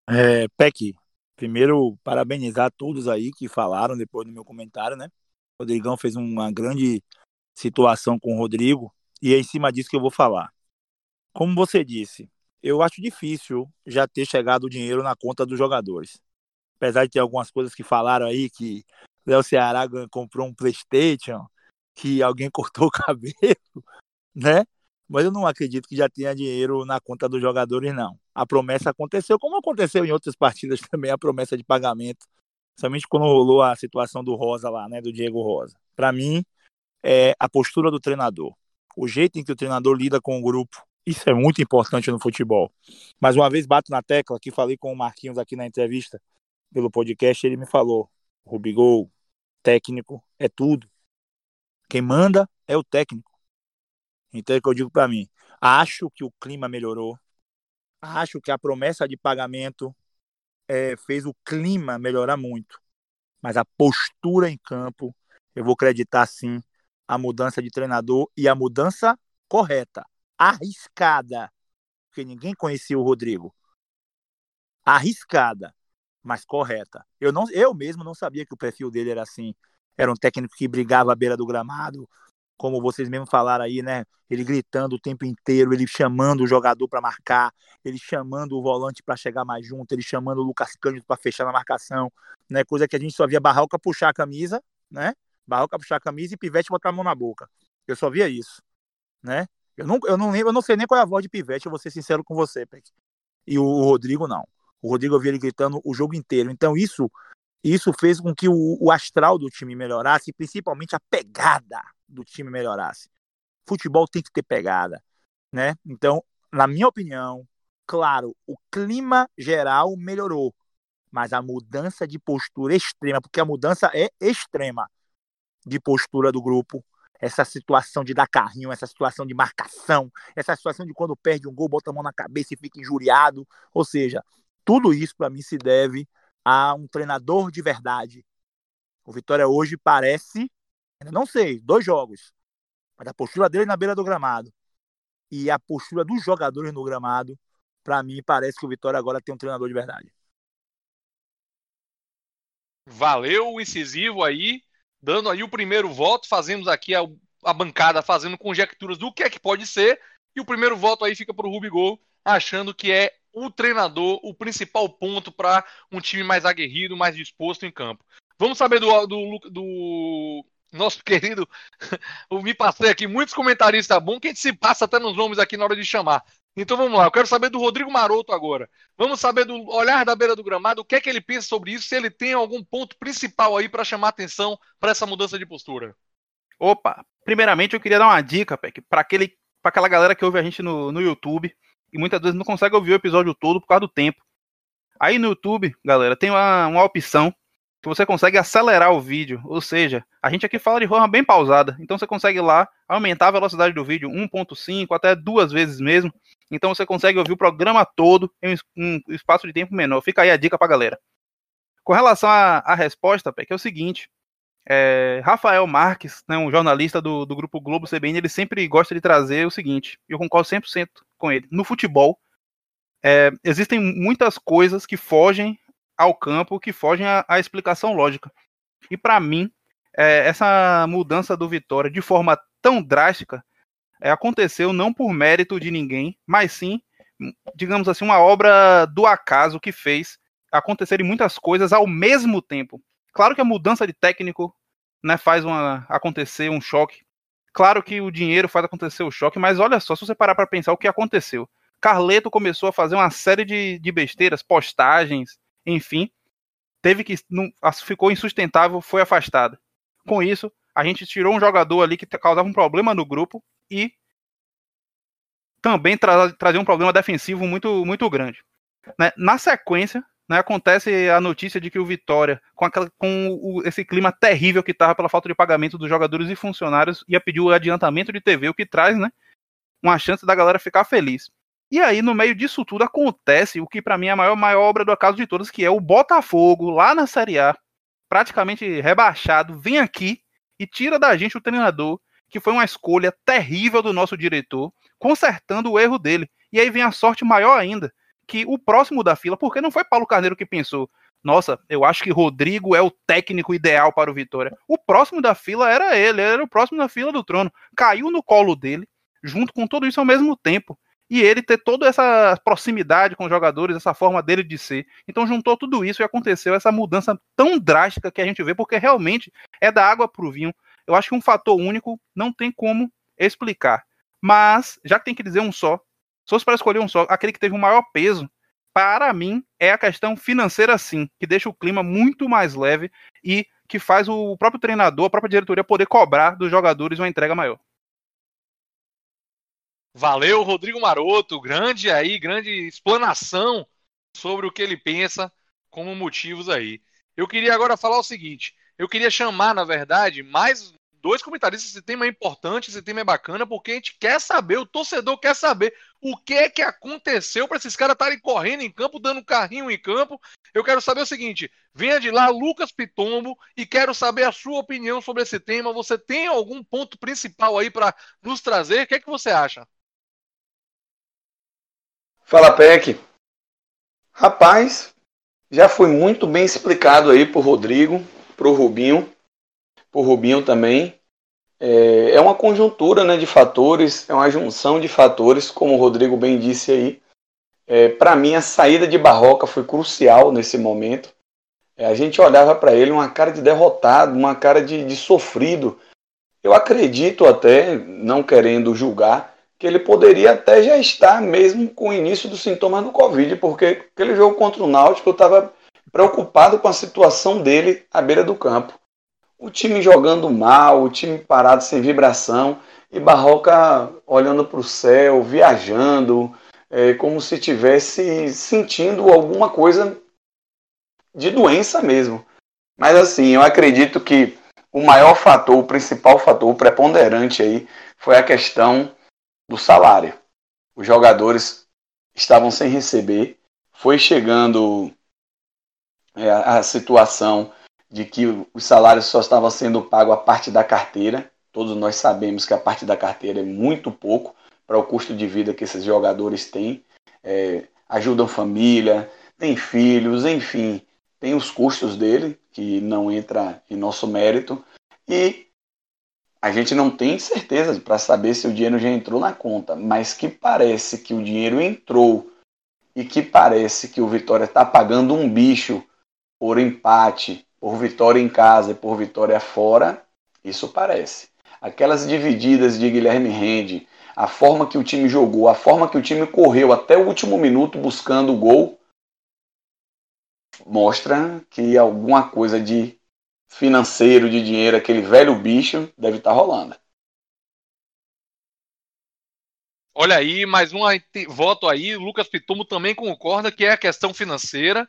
Speaker 4: É, Peck, primeiro parabenizar todos aí que falaram depois do meu comentário, né? O Rodrigão fez uma grande situação com o Rodrigo e é em cima disso que eu vou falar. Como você disse, eu acho difícil já ter chegado o dinheiro na conta dos jogadores. Apesar de ter algumas coisas que falaram aí que Léo Ceará comprou um PlayStation, que alguém cortou o cabelo, né? Mas eu não acredito que já tenha dinheiro na conta dos jogadores, não. A promessa aconteceu, como aconteceu em outras partidas também, a promessa de pagamento. Somente quando rolou a situação do Rosa lá, né? Do Diego Rosa. Para mim, é a postura do treinador, o jeito em que o treinador lida com o grupo. Isso é muito importante no futebol. Mais uma vez bato na tecla que falei com o Marquinhos aqui na entrevista pelo podcast, ele me falou: Rubigol, técnico é tudo. Quem manda é o técnico. Então é que eu digo para mim. Acho que o clima melhorou. Acho que a promessa de pagamento é, fez o clima melhorar muito. Mas a postura em campo, eu vou acreditar sim a mudança de treinador e a mudança correta, arriscada, porque ninguém conhecia o Rodrigo. Arriscada, mas correta. Eu não, eu mesmo não sabia que o perfil dele era assim. Era um técnico que brigava à beira do gramado, como vocês mesmo falaram aí, né? Ele gritando o tempo inteiro, ele chamando o jogador para marcar, ele chamando o volante para chegar mais junto, ele chamando o Lucas Cândido para fechar na marcação, né? Coisa que a gente só via Barroca puxar a camisa, né? Barroca puxar a camisa e Pivete botar a mão na boca. Eu só via isso, né? Eu não, eu não lembro, eu não sei nem qual é a voz de Pivete, eu vou ser sincero com você, Peck. E o, o, Rodrigo não. O Rodrigo eu vi ele gritando o jogo inteiro. Então isso isso fez com que o, o astral do time melhorasse e principalmente a pegada do time melhorasse. Futebol tem que ter pegada, né? Então, na minha opinião, claro, o clima geral melhorou, mas a mudança de postura extrema, porque a mudança é extrema de postura do grupo, essa situação de dar carrinho, essa situação de marcação, essa situação de quando perde um gol, bota a mão na cabeça e fica injuriado. Ou seja, tudo isso para mim se deve a um treinador de verdade. O Vitória hoje parece, não sei, dois jogos, mas a postura dele na beira do gramado e a postura dos jogadores no gramado, para mim parece que o Vitória agora tem um treinador de verdade.
Speaker 3: Valeu o incisivo aí dando aí o primeiro voto, fazemos aqui a, a bancada fazendo conjecturas do que é que pode ser, e o primeiro voto aí fica para o Rubigol, achando que é o treinador o principal ponto para um time mais aguerrido, mais disposto em campo. Vamos saber do, do, do nosso querido. Eu me passei aqui muitos comentaristas bom que a gente se passa até nos nomes aqui na hora de chamar. Então vamos lá, eu quero saber do Rodrigo Maroto agora. Vamos saber do olhar da beira do gramado, o que é que ele pensa sobre isso, se ele tem algum ponto principal aí para chamar atenção para essa mudança de postura.
Speaker 2: Opa, primeiramente eu queria dar uma dica, para aquele para aquela galera que ouve a gente no, no YouTube e muitas vezes não consegue ouvir o episódio todo por causa do tempo. Aí no YouTube, galera, tem uma, uma opção que você consegue acelerar o vídeo, ou seja, a gente aqui fala de forma bem pausada, então você consegue lá aumentar a velocidade do vídeo 1.5 até duas vezes mesmo, então você consegue ouvir o programa todo em um espaço de tempo menor. Fica aí a dica pra galera. Com relação à, resposta, que é o seguinte, é, Rafael Marques, né, um jornalista do, do grupo Globo CBN, ele sempre gosta de trazer o seguinte, eu concordo 100% com ele. No futebol, é, existem muitas coisas que fogem ao campo, que fogem à, explicação lógica. E para mim, é, essa mudança do Vitória de forma tão drástica é, aconteceu não por mérito de ninguém, mas sim, digamos assim, uma obra do acaso que fez acontecerem muitas coisas ao mesmo tempo. Claro que a mudança de técnico né, faz uma, acontecer um choque. Claro que o dinheiro faz acontecer o choque, mas olha só, se você parar para pensar o que aconteceu. Carleto começou a fazer uma série de, de besteiras, postagens, enfim. Teve que. Não, ficou insustentável, foi afastado. Com isso, a gente tirou um jogador ali que causava um problema no grupo e também tra trazia um problema defensivo muito, muito grande. Né? Na sequência, né, acontece a notícia de que o Vitória, com, aquela, com o, esse clima terrível que estava pela falta de pagamento dos jogadores e funcionários, ia pedir o adiantamento de TV, o que traz né, uma chance da galera ficar feliz. E aí, no meio disso tudo, acontece o que para mim é a maior, maior obra do acaso de todas, que é o Botafogo, lá na Série A, praticamente rebaixado, vem aqui e tira da gente o treinador, que foi uma escolha terrível do nosso diretor, consertando o erro dele. E aí vem a sorte maior ainda, que o próximo da fila, porque não foi Paulo Carneiro que pensou, nossa, eu acho que Rodrigo é o técnico ideal para o Vitória. O próximo da fila era ele, era o próximo da fila do trono. Caiu no colo dele, junto com tudo isso ao mesmo tempo. E ele ter toda essa proximidade com os jogadores, essa forma dele de ser. Então juntou tudo isso e aconteceu essa mudança tão drástica que a gente vê, porque realmente é da água para o vinho. Eu acho que um fator único não tem como explicar. Mas, já que tem que dizer um só, se fosse para escolher um só, aquele que teve o maior peso, para mim, é a questão financeira, sim, que deixa o clima muito mais leve e que faz o próprio treinador, a própria diretoria poder cobrar dos jogadores uma entrega maior.
Speaker 3: Valeu, Rodrigo Maroto, grande aí, grande explanação sobre o que ele pensa como motivos aí. Eu queria agora falar o seguinte, eu queria chamar, na verdade, mais dois comentaristas. Esse tema é importante, esse tema é bacana, porque a gente quer saber, o torcedor quer saber o que é que aconteceu para esses caras estarem correndo em campo, dando carrinho em campo. Eu quero saber o seguinte: venha de lá, Lucas Pitombo, e quero saber a sua opinião sobre esse tema. Você tem algum ponto principal aí para nos trazer? O que é que você acha?
Speaker 5: Fala, Peck. Rapaz, já foi muito bem explicado aí por Rodrigo, pro Rubinho por Rubinho também. É, é uma conjuntura né, de fatores, é uma junção de fatores, como o Rodrigo bem disse aí. É, para mim, a saída de Barroca foi crucial nesse momento. É, a gente olhava para ele uma cara de derrotado, uma cara de, de sofrido. Eu acredito até, não querendo julgar, que ele poderia até já estar mesmo com o início dos sintomas do Covid, porque aquele jogo contra o Náutico eu estava preocupado com a situação dele à beira do campo o time jogando mal, o time parado sem vibração e Barroca olhando para o céu, viajando, é, como se tivesse sentindo alguma coisa de doença mesmo. Mas assim, eu acredito que o maior fator, o principal fator, o preponderante aí foi a questão do salário. Os jogadores estavam sem receber, foi chegando é, a situação de que os salários só estavam sendo pagos a parte da carteira. Todos nós sabemos que a parte da carteira é muito pouco para o custo de vida que esses jogadores têm. É, ajudam família, têm filhos, enfim, tem os custos dele, que não entra em nosso mérito. E a gente não tem certeza para saber se o dinheiro já entrou na conta, mas que parece que o dinheiro entrou e que parece que o Vitória está pagando um bicho por empate, por vitória em casa e por vitória fora, isso parece. Aquelas divididas de Guilherme Rende, a forma que o time jogou, a forma que o time correu até o último minuto buscando o gol, mostra que alguma coisa de financeiro, de dinheiro, aquele velho bicho, deve estar tá rolando.
Speaker 3: Olha aí, mais um voto aí. Lucas Pitumo também concorda que é a questão financeira.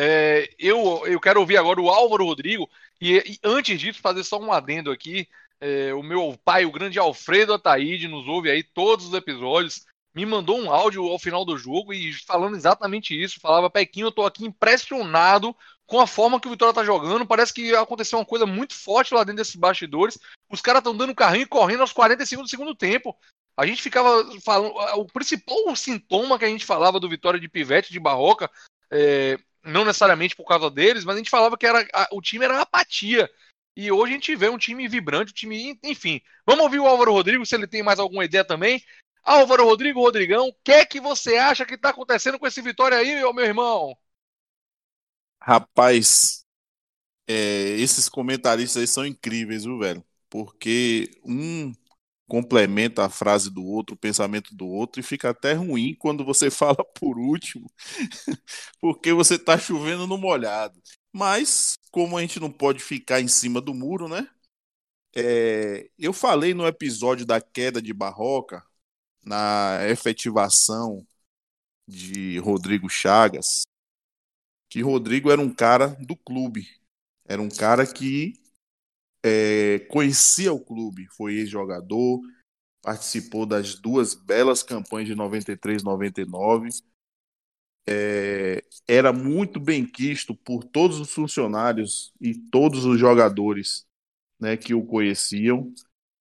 Speaker 3: É, eu, eu quero ouvir agora o Álvaro Rodrigo. E, e antes disso, fazer só um adendo aqui. É, o meu pai, o grande Alfredo Ataíde, nos ouve aí todos os episódios. Me mandou um áudio ao final do jogo e falando exatamente isso. Falava, Pequinho, eu tô aqui impressionado com a forma que o Vitória tá jogando. Parece que aconteceu uma coisa muito forte lá dentro desses bastidores. Os caras estão dando carrinho e correndo aos 45 do segundo tempo. A gente ficava falando. O principal sintoma que a gente falava do Vitória de Pivete, de Barroca, é, não necessariamente por causa deles, mas a gente falava que era, a, o time era apatia. E hoje a gente vê um time vibrante, um time. Enfim. Vamos ouvir o Álvaro Rodrigo, se ele tem mais alguma ideia também. Álvaro Rodrigo, Rodrigão, o que é que você acha que está acontecendo com esse Vitória aí, meu, irmão?
Speaker 6: Rapaz, é, esses comentaristas aí são incríveis, viu, velho? Porque um complementa a frase do outro, o pensamento do outro, e fica até ruim quando você fala por último, porque você está chovendo no molhado. Mas, como a gente não pode ficar em cima do muro, né? É, eu falei no episódio da queda de Barroca, na efetivação de Rodrigo Chagas, que Rodrigo era um cara do clube, era um cara que é, conhecia o clube, foi ex-jogador, participou das duas belas campanhas de 93 99. É, era muito bem quisto por todos os funcionários e todos os jogadores né, que o conheciam,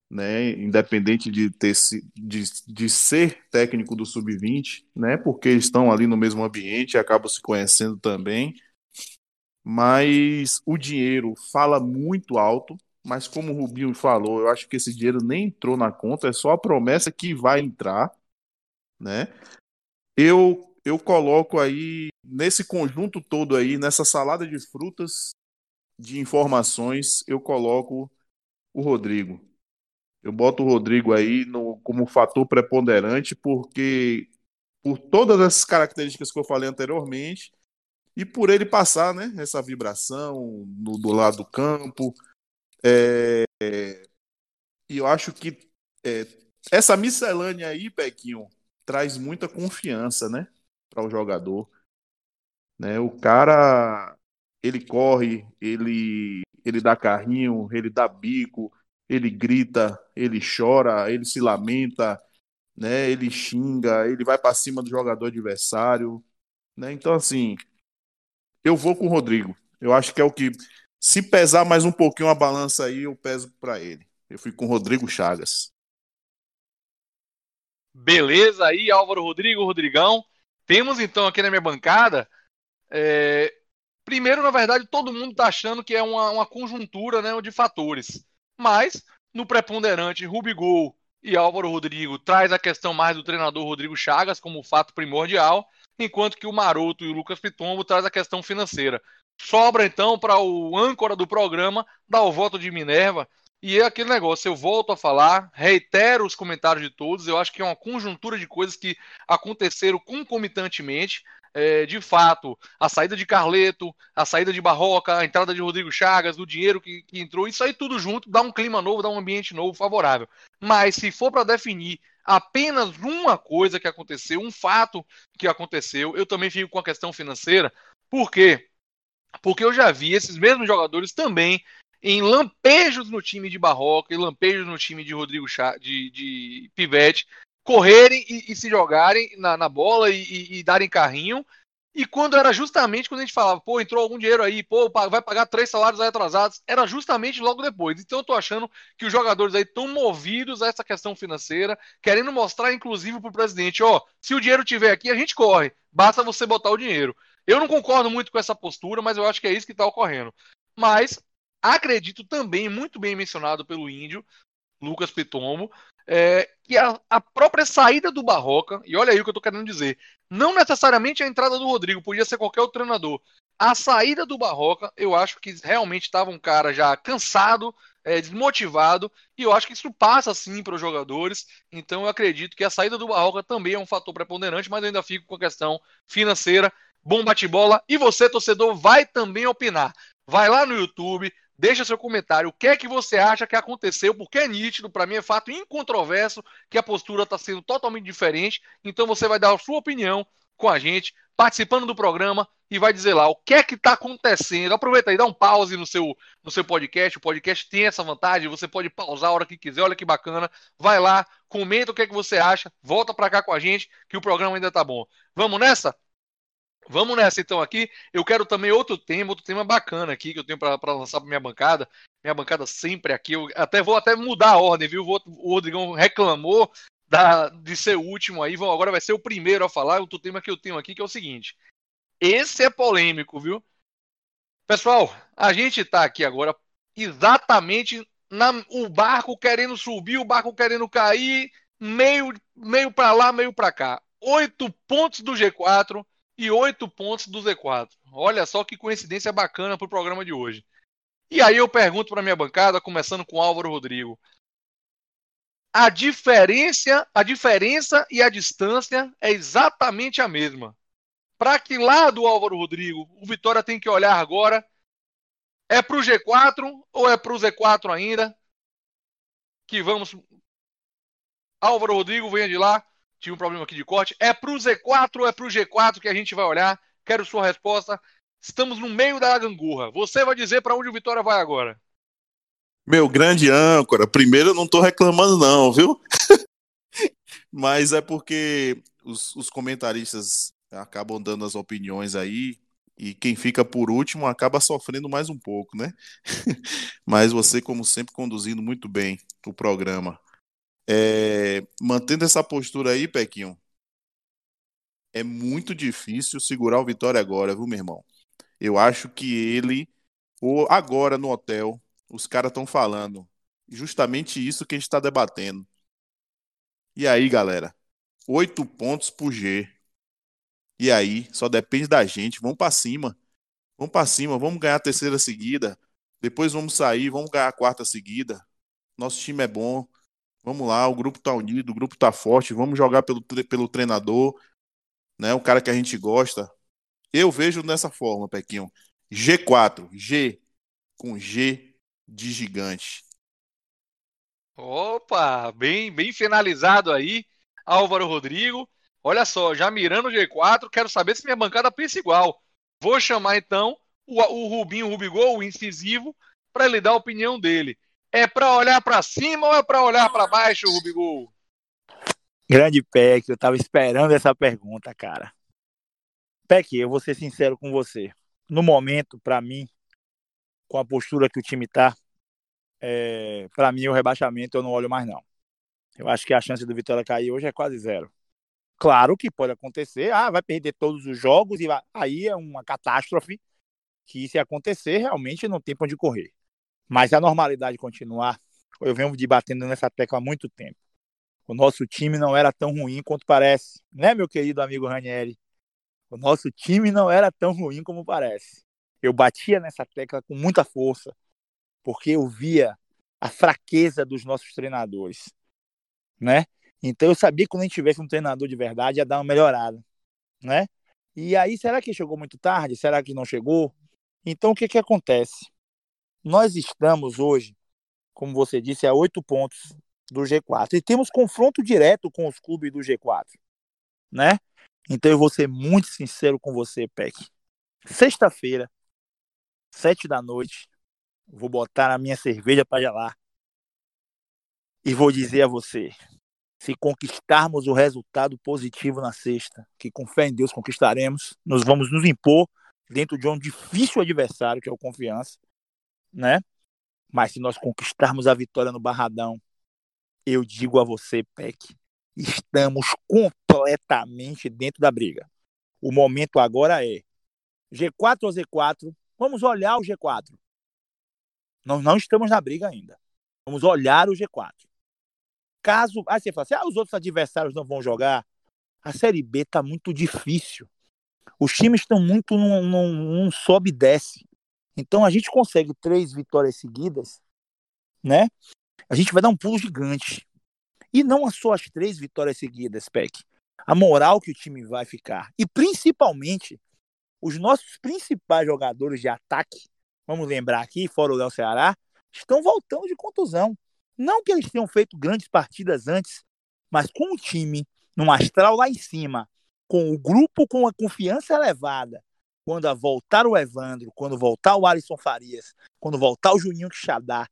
Speaker 6: né, independente de, ter, de, de ser técnico do sub-20, né, porque estão ali no mesmo ambiente e acabam se conhecendo também. Mas o dinheiro fala muito alto, mas como o Rubinho falou, eu acho que esse dinheiro nem entrou na conta, é só a promessa que vai entrar, né? Eu eu coloco aí nesse conjunto todo aí, nessa salada de frutas de informações, eu coloco o Rodrigo. Eu boto o Rodrigo aí no, como fator preponderante, porque por todas essas características que eu falei anteriormente, e por ele passar né, essa vibração no, do lado do campo, é, e eu acho que é, essa miscelânea aí, Bequinho, traz muita confiança, né, para o jogador. Né? O cara, ele corre, ele, ele dá carrinho, ele dá bico, ele grita, ele chora, ele se lamenta, né? Ele xinga, ele vai para cima do jogador adversário, né? Então assim, eu vou com o Rodrigo. Eu acho que é o que se pesar mais um pouquinho a balança aí, eu peso para ele. Eu fui com o Rodrigo Chagas.
Speaker 3: Beleza aí, Álvaro Rodrigo, Rodrigão. Temos então aqui na minha bancada. É... Primeiro, na verdade, todo mundo está achando que é uma, uma conjuntura né, de fatores. Mas, no preponderante, Rubigol e Álvaro Rodrigo traz a questão mais do treinador Rodrigo Chagas como fato primordial, enquanto que o Maroto e o Lucas Pitombo traz a questão financeira. Sobra então para o âncora do programa dar o voto de Minerva. E é aquele negócio, eu volto a falar, reitero os comentários de todos, eu acho que é uma conjuntura de coisas que aconteceram concomitantemente. É, de fato, a saída de Carleto, a saída de Barroca, a entrada de Rodrigo Chagas, o dinheiro que, que entrou, isso aí tudo junto dá um clima novo, dá um ambiente novo, favorável. Mas se for para definir apenas uma coisa que aconteceu, um fato que aconteceu, eu também fico com a questão financeira, porque porque eu já vi esses mesmos jogadores também em lampejos no time de Barroca e lampejos no time de Rodrigo Chá, de, de Pivete, correrem e, e se jogarem na, na bola e, e, e, darem carrinho. E quando era justamente quando a gente falava, pô, entrou algum dinheiro aí, pô, vai pagar três salários atrasados, era justamente logo depois. Então eu tô achando que os jogadores aí estão movidos a essa questão financeira, querendo mostrar, inclusive, pro presidente, ó, se o dinheiro tiver aqui, a gente corre, basta você botar o dinheiro. Eu não concordo muito com essa postura, mas eu acho que é isso que está ocorrendo. Mas acredito também, muito bem mencionado pelo índio, Lucas Pitombo, é, que a, a, própria saída do Barroca, e olha aí o que eu tô querendo dizer, não necessariamente a entrada do Rodrigo, podia ser qualquer outro treinador. A saída do Barroca, eu acho que realmente estava um cara já cansado, é, desmotivado, e eu acho que isso passa sim para os jogadores. Então eu acredito que a saída do Barroca também é um fator preponderante, mas eu ainda fico com a questão financeira. Bom bate-bola. E você, torcedor, vai também opinar. Vai lá no YouTube, Deixa seu comentário. O que é que você acha que aconteceu? Porque é nítido, para mim é fato incontroverso que a postura está sendo totalmente diferente. Então você vai dar a sua opinião com a gente, participando do programa e vai dizer lá o que é que está acontecendo. Aproveita aí, dá um pause no seu, no seu podcast. O podcast tem essa vantagem, você pode pausar a hora que quiser. Olha que bacana. Vai lá, comenta o que é que você acha, volta para cá com a gente que o programa ainda tá bom. Vamos nessa? Vamos nessa então aqui. Eu quero também outro tema, outro tema bacana aqui que eu tenho para lançar para minha bancada. Minha bancada sempre aqui. Eu até vou até mudar a ordem, viu? O Rodrigão reclamou da, de ser o último aí. Agora vai ser o primeiro a falar. Outro tema que eu tenho aqui que é o seguinte. Esse é polêmico, viu? Pessoal, a gente está aqui agora exatamente na, o barco querendo subir, o barco querendo cair, meio meio para lá, meio para cá. Oito pontos do G4 e 8 pontos do Z4. Olha só que coincidência bacana para o programa de hoje. E aí eu pergunto para minha bancada, começando com Álvaro Rodrigo. A diferença, a diferença e a distância é exatamente a mesma. Para que lado, Álvaro Rodrigo, o Vitória tem que olhar agora? É para o G4 ou é para o Z4 ainda? Que vamos. Álvaro Rodrigo, venha de lá. Tive um problema aqui de corte. É pro Z4 ou é pro G4 que a gente vai olhar? Quero sua resposta. Estamos no meio da gangorra. Você vai dizer para onde o Vitória vai agora.
Speaker 6: Meu grande âncora, primeiro eu não tô reclamando não, viu? Mas é porque os, os comentaristas acabam dando as opiniões aí e quem fica por último acaba sofrendo mais um pouco, né? Mas você, como sempre, conduzindo muito bem o programa. É, mantendo essa postura aí, Pequinho, é muito difícil segurar o Vitória agora, viu, meu irmão? Eu acho que ele, ou agora no hotel, os caras estão falando justamente isso que a gente está debatendo. E aí, galera? Oito pontos por G. E aí, só depende da gente. Vamos para cima. Vamos para cima. Vamos ganhar a terceira seguida. Depois vamos sair. Vamos ganhar a quarta seguida. Nosso time é bom. Vamos lá, o grupo tá unido, o grupo tá forte, vamos jogar pelo, pelo treinador, né? O cara que a gente gosta. Eu vejo dessa forma, Pequinho. G4, G com G de gigante.
Speaker 3: Opa, bem, bem finalizado aí, Álvaro Rodrigo. Olha só, já mirando o G4, quero saber se minha bancada pensa igual. Vou chamar então o, o Rubinho Rubigol, o incisivo, para ele dar a opinião dele. É para olhar para cima ou é para olhar para baixo, Rubigol?
Speaker 4: Grande Peck, eu tava esperando essa pergunta, cara. Peck, eu vou ser sincero com você. No momento, para mim, com a postura que o time tá, é, para mim o rebaixamento eu não olho mais não. Eu acho que a chance do Vitória cair hoje é quase zero. Claro que pode acontecer, ah, vai perder todos os jogos e vai... aí é uma catástrofe que se acontecer realmente não tem para onde correr. Mas a normalidade continuar, eu venho debatendo nessa tecla há muito tempo. O nosso time não era tão ruim quanto parece, né, meu querido amigo Ranieri? O nosso time não era tão ruim como parece. Eu batia nessa tecla com muita força, porque eu via a fraqueza dos nossos treinadores, né? Então eu sabia que quando a gente tivesse um treinador de verdade ia dar uma melhorada, né? E aí, será que chegou muito tarde? Será que não chegou? Então o que que acontece? Nós estamos hoje, como você disse, a oito pontos do G4 e temos confronto direto com os clubes do G4, né? Então eu vou ser muito sincero com você, Peck. Sexta-feira, sete da noite, vou botar a minha cerveja para gelar e vou dizer a você: se conquistarmos o resultado positivo na sexta, que com fé em Deus conquistaremos, nós vamos nos impor dentro de um difícil adversário, que é o Confiança, né? Mas se nós conquistarmos a vitória no Barradão, eu digo a você, Peck, estamos completamente dentro da briga. O momento agora é G4 ou Z4? Vamos olhar o G4. Nós não estamos na briga ainda. Vamos olhar o G4. caso. Aí você fala assim: ah, os outros adversários não vão jogar. A Série B tá muito difícil. Os times estão muito num, num, num sobe e desce. Então a gente consegue três vitórias seguidas, né? A gente vai dar um pulo gigante. E não só as três vitórias seguidas, Peck. A moral que o time vai ficar. E principalmente, os nossos principais jogadores de ataque, vamos lembrar aqui, fora o Léo Ceará, estão voltando de contusão. Não que eles tenham feito grandes partidas antes, mas com o time num astral lá em cima, com o grupo com a confiança elevada, quando voltar o Evandro, quando voltar o Alisson Farias, quando voltar o Juninho Quixadá,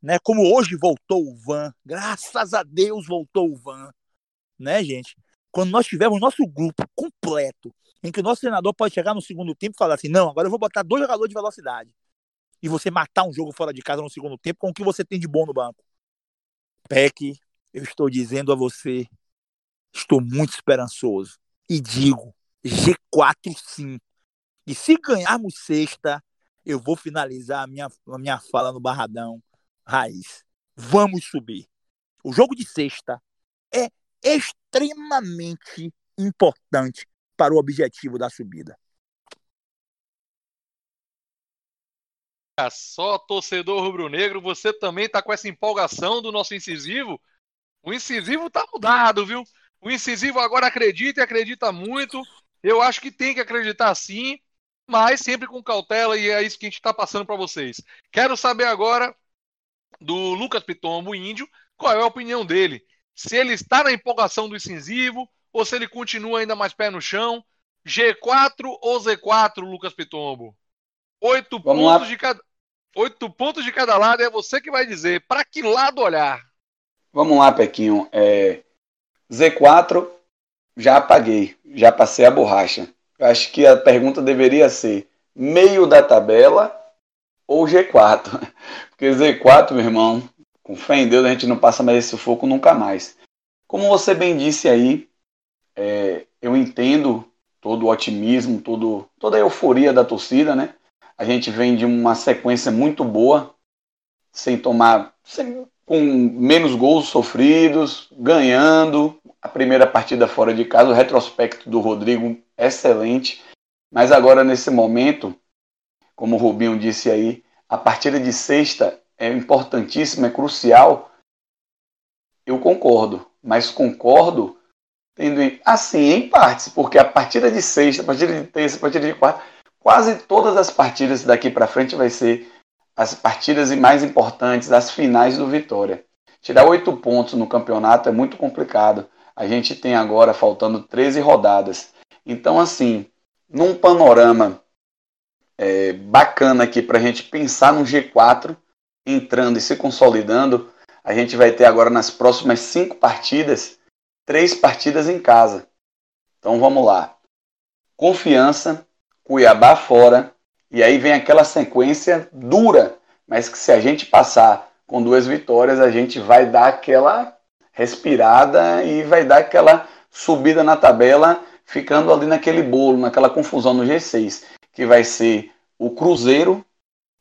Speaker 4: né? Como hoje voltou o Van, graças a Deus voltou o Van, né, gente? Quando nós tivermos nosso grupo completo, em que o nosso treinador pode chegar no segundo tempo e falar assim: não, agora eu vou botar dois jogadores de velocidade. E você matar um jogo fora de casa no segundo tempo com o que você tem de bom no banco. Peck, eu estou dizendo a você, estou muito esperançoso. E digo, G4 sim. E se ganharmos sexta, eu vou finalizar a minha, a minha fala no Barradão. Raiz, vamos subir. O jogo de sexta é extremamente importante para o objetivo da subida.
Speaker 3: Só torcedor rubro-negro, você também tá com essa empolgação do nosso incisivo? O incisivo tá mudado, viu? O incisivo agora acredita e acredita muito. Eu acho que tem que acreditar sim, mas sempre com cautela e é isso que a gente está passando para vocês. Quero saber agora do Lucas Pitombo, índio, qual é a opinião dele. Se ele está na empolgação do incisivo ou se ele continua ainda mais pé no chão. G4 ou Z4, Lucas Pitombo? Oito pontos, de cada, oito pontos de cada lado, é você que vai dizer. Para que lado olhar?
Speaker 5: Vamos lá, Pequinho. É, Z4, já apaguei, já passei a borracha. Acho que a pergunta deveria ser meio da tabela ou G4. Porque Z4, meu irmão, com fé em Deus, a gente não passa mais esse foco nunca mais. Como você bem disse aí, é, eu entendo todo o otimismo, todo, toda a euforia da torcida, né? A gente vem de uma sequência muito boa, sem tomar, sem, com menos gols sofridos, ganhando a primeira partida fora de casa, o retrospecto do Rodrigo excelente. Mas agora nesse momento, como o Rubinho disse aí, a partida de sexta é importantíssima, é crucial. Eu concordo, mas concordo tendo assim em partes, porque a partida de sexta, a partida de terça, a partida de quarta, quase todas as partidas daqui para frente vai ser as partidas mais importantes, as finais do Vitória. Tirar oito pontos no campeonato é muito complicado. A gente tem agora faltando 13 rodadas. Então, assim, num panorama é, bacana aqui para a gente pensar no G4 entrando e se consolidando, a gente vai ter agora nas próximas cinco partidas, três partidas em casa. Então vamos lá. Confiança, Cuiabá fora, e aí vem aquela sequência dura, mas que se a gente passar com duas vitórias, a gente vai dar aquela respirada e vai dar aquela subida na tabela, ficando ali naquele bolo, naquela confusão no G6, que vai ser o Cruzeiro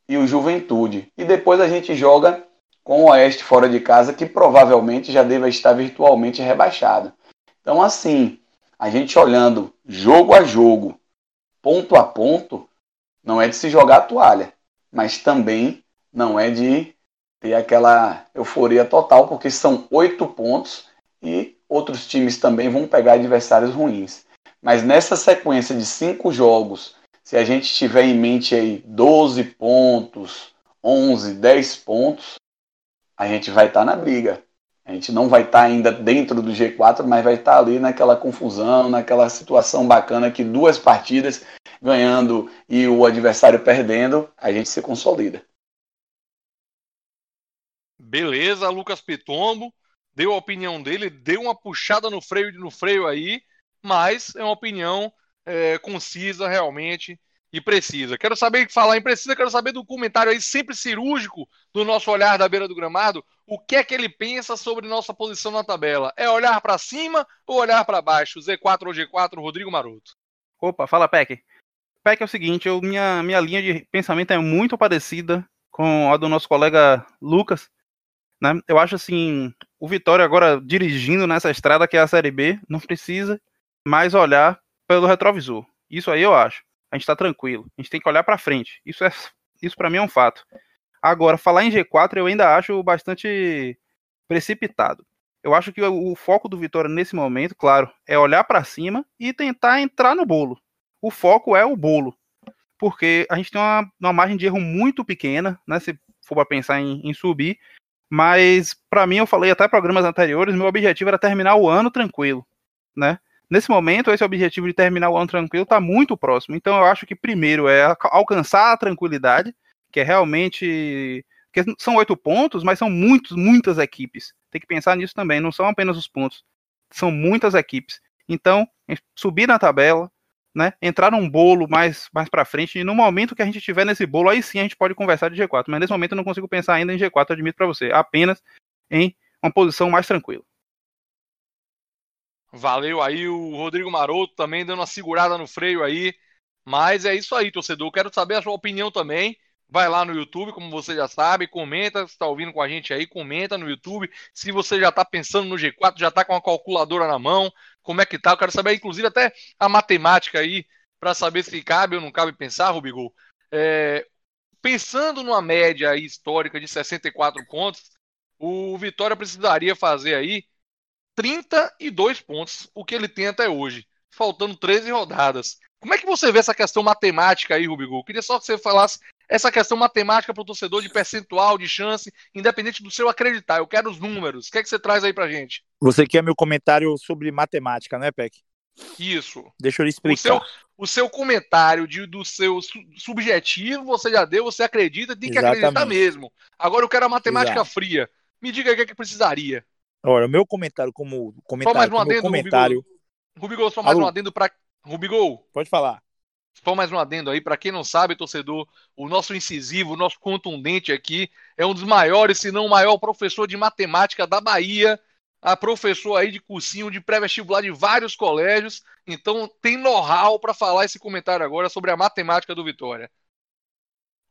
Speaker 5: e o Juventude. E depois a gente joga com o Oeste fora de casa, que provavelmente já deve estar virtualmente rebaixado. Então, assim, a gente olhando jogo a jogo, ponto a ponto, não é de se jogar a toalha, mas também não é de ter aquela euforia total, porque são oito pontos e outros times também vão pegar adversários ruins. Mas nessa sequência de cinco jogos, se a gente tiver em mente aí 12 pontos, 11, 10 pontos, a gente vai estar tá na briga. A gente não vai estar tá ainda dentro do G4, mas vai estar tá ali naquela confusão, naquela situação bacana que duas partidas ganhando e o adversário perdendo, a gente se consolida.
Speaker 3: Beleza, Lucas Pitombo deu a opinião dele, deu uma puxada no freio no freio aí, mas é uma opinião é, concisa realmente e precisa. Quero saber, falar em precisa, quero saber do comentário aí sempre cirúrgico do nosso olhar da beira do gramado, o que é que ele pensa sobre nossa posição na tabela? É olhar para cima ou olhar para baixo? Z4 ou G4, Rodrigo Maroto.
Speaker 2: Opa, fala Peck. Peck é o seguinte, eu, minha, minha linha de pensamento é muito parecida com a do nosso colega Lucas. Né? Eu acho assim, o Vitória agora dirigindo nessa estrada que é a Série B, não precisa mais olhar pelo retrovisor. Isso aí eu acho. A gente tá tranquilo. A gente tem que olhar para frente. Isso é isso para mim é um fato. Agora, falar em G4 eu ainda acho bastante precipitado. Eu acho que o, foco do Vitória nesse momento, claro, é olhar para cima e tentar entrar no bolo. O foco é o bolo. Porque a gente tem uma, uma margem de erro muito pequena, né? Se for para pensar em, em subir. Mas, para mim, eu falei até programas anteriores, meu objetivo era terminar o ano tranquilo, né? Nesse momento, esse objetivo de terminar o ano tranquilo está muito próximo. Então, eu acho que primeiro é alcançar a tranquilidade, que é realmente. que são oito pontos, mas são muitos, muitas equipes. Tem que pensar nisso também. Não são apenas os pontos, são muitas equipes. Então, subir na tabela, né, entrar num bolo mais, mais para frente, e no momento que a gente estiver nesse bolo, aí sim a gente pode conversar de G4. Mas nesse momento eu não consigo pensar ainda em G4, admito para você. Apenas em uma posição mais tranquila.
Speaker 3: Valeu aí o Rodrigo Maroto também dando uma segurada no freio aí. Mas é isso aí, torcedor. Quero saber a sua opinião também. Vai lá no YouTube, como você já sabe, comenta, se está ouvindo com a gente aí, comenta no YouTube. Se você já está pensando no G4, já está com a calculadora na mão, como é que tá? Eu quero saber, inclusive, até a matemática aí, para saber se cabe ou não cabe pensar, Rubigol. É, pensando numa média histórica de 64 pontos, o Vitória precisaria fazer aí 32 pontos, o que ele tem até hoje, faltando 13 rodadas. Como é que você vê essa questão matemática aí, Rubigol? Queria só que você falasse essa questão matemática para o torcedor de percentual, de chance, independente do seu acreditar. Eu quero os números. O que é que você traz aí para gente?
Speaker 4: Você quer meu comentário sobre matemática, né, Peck?
Speaker 3: Isso.
Speaker 4: Deixa eu lhe explicar.
Speaker 3: O seu, o seu comentário de, do seu subjetivo, você já deu, você acredita, tem que Exatamente. acreditar mesmo. Agora eu quero a matemática Exato. fria. Me diga o que é que precisaria.
Speaker 4: Olha, o meu comentário como comentário, só mais um adendo, comentário.
Speaker 3: Rubigol, Rubigol só mais Alô? um adendo para Rubigol.
Speaker 4: Pode falar.
Speaker 3: Só mais um adendo aí, para quem não sabe, torcedor, o nosso incisivo, o nosso contundente aqui é um dos maiores, se não o maior professor de matemática da Bahia, a professor aí de cursinho de pré-vestibular de vários colégios, então tem know-how para falar esse comentário agora sobre a matemática do Vitória.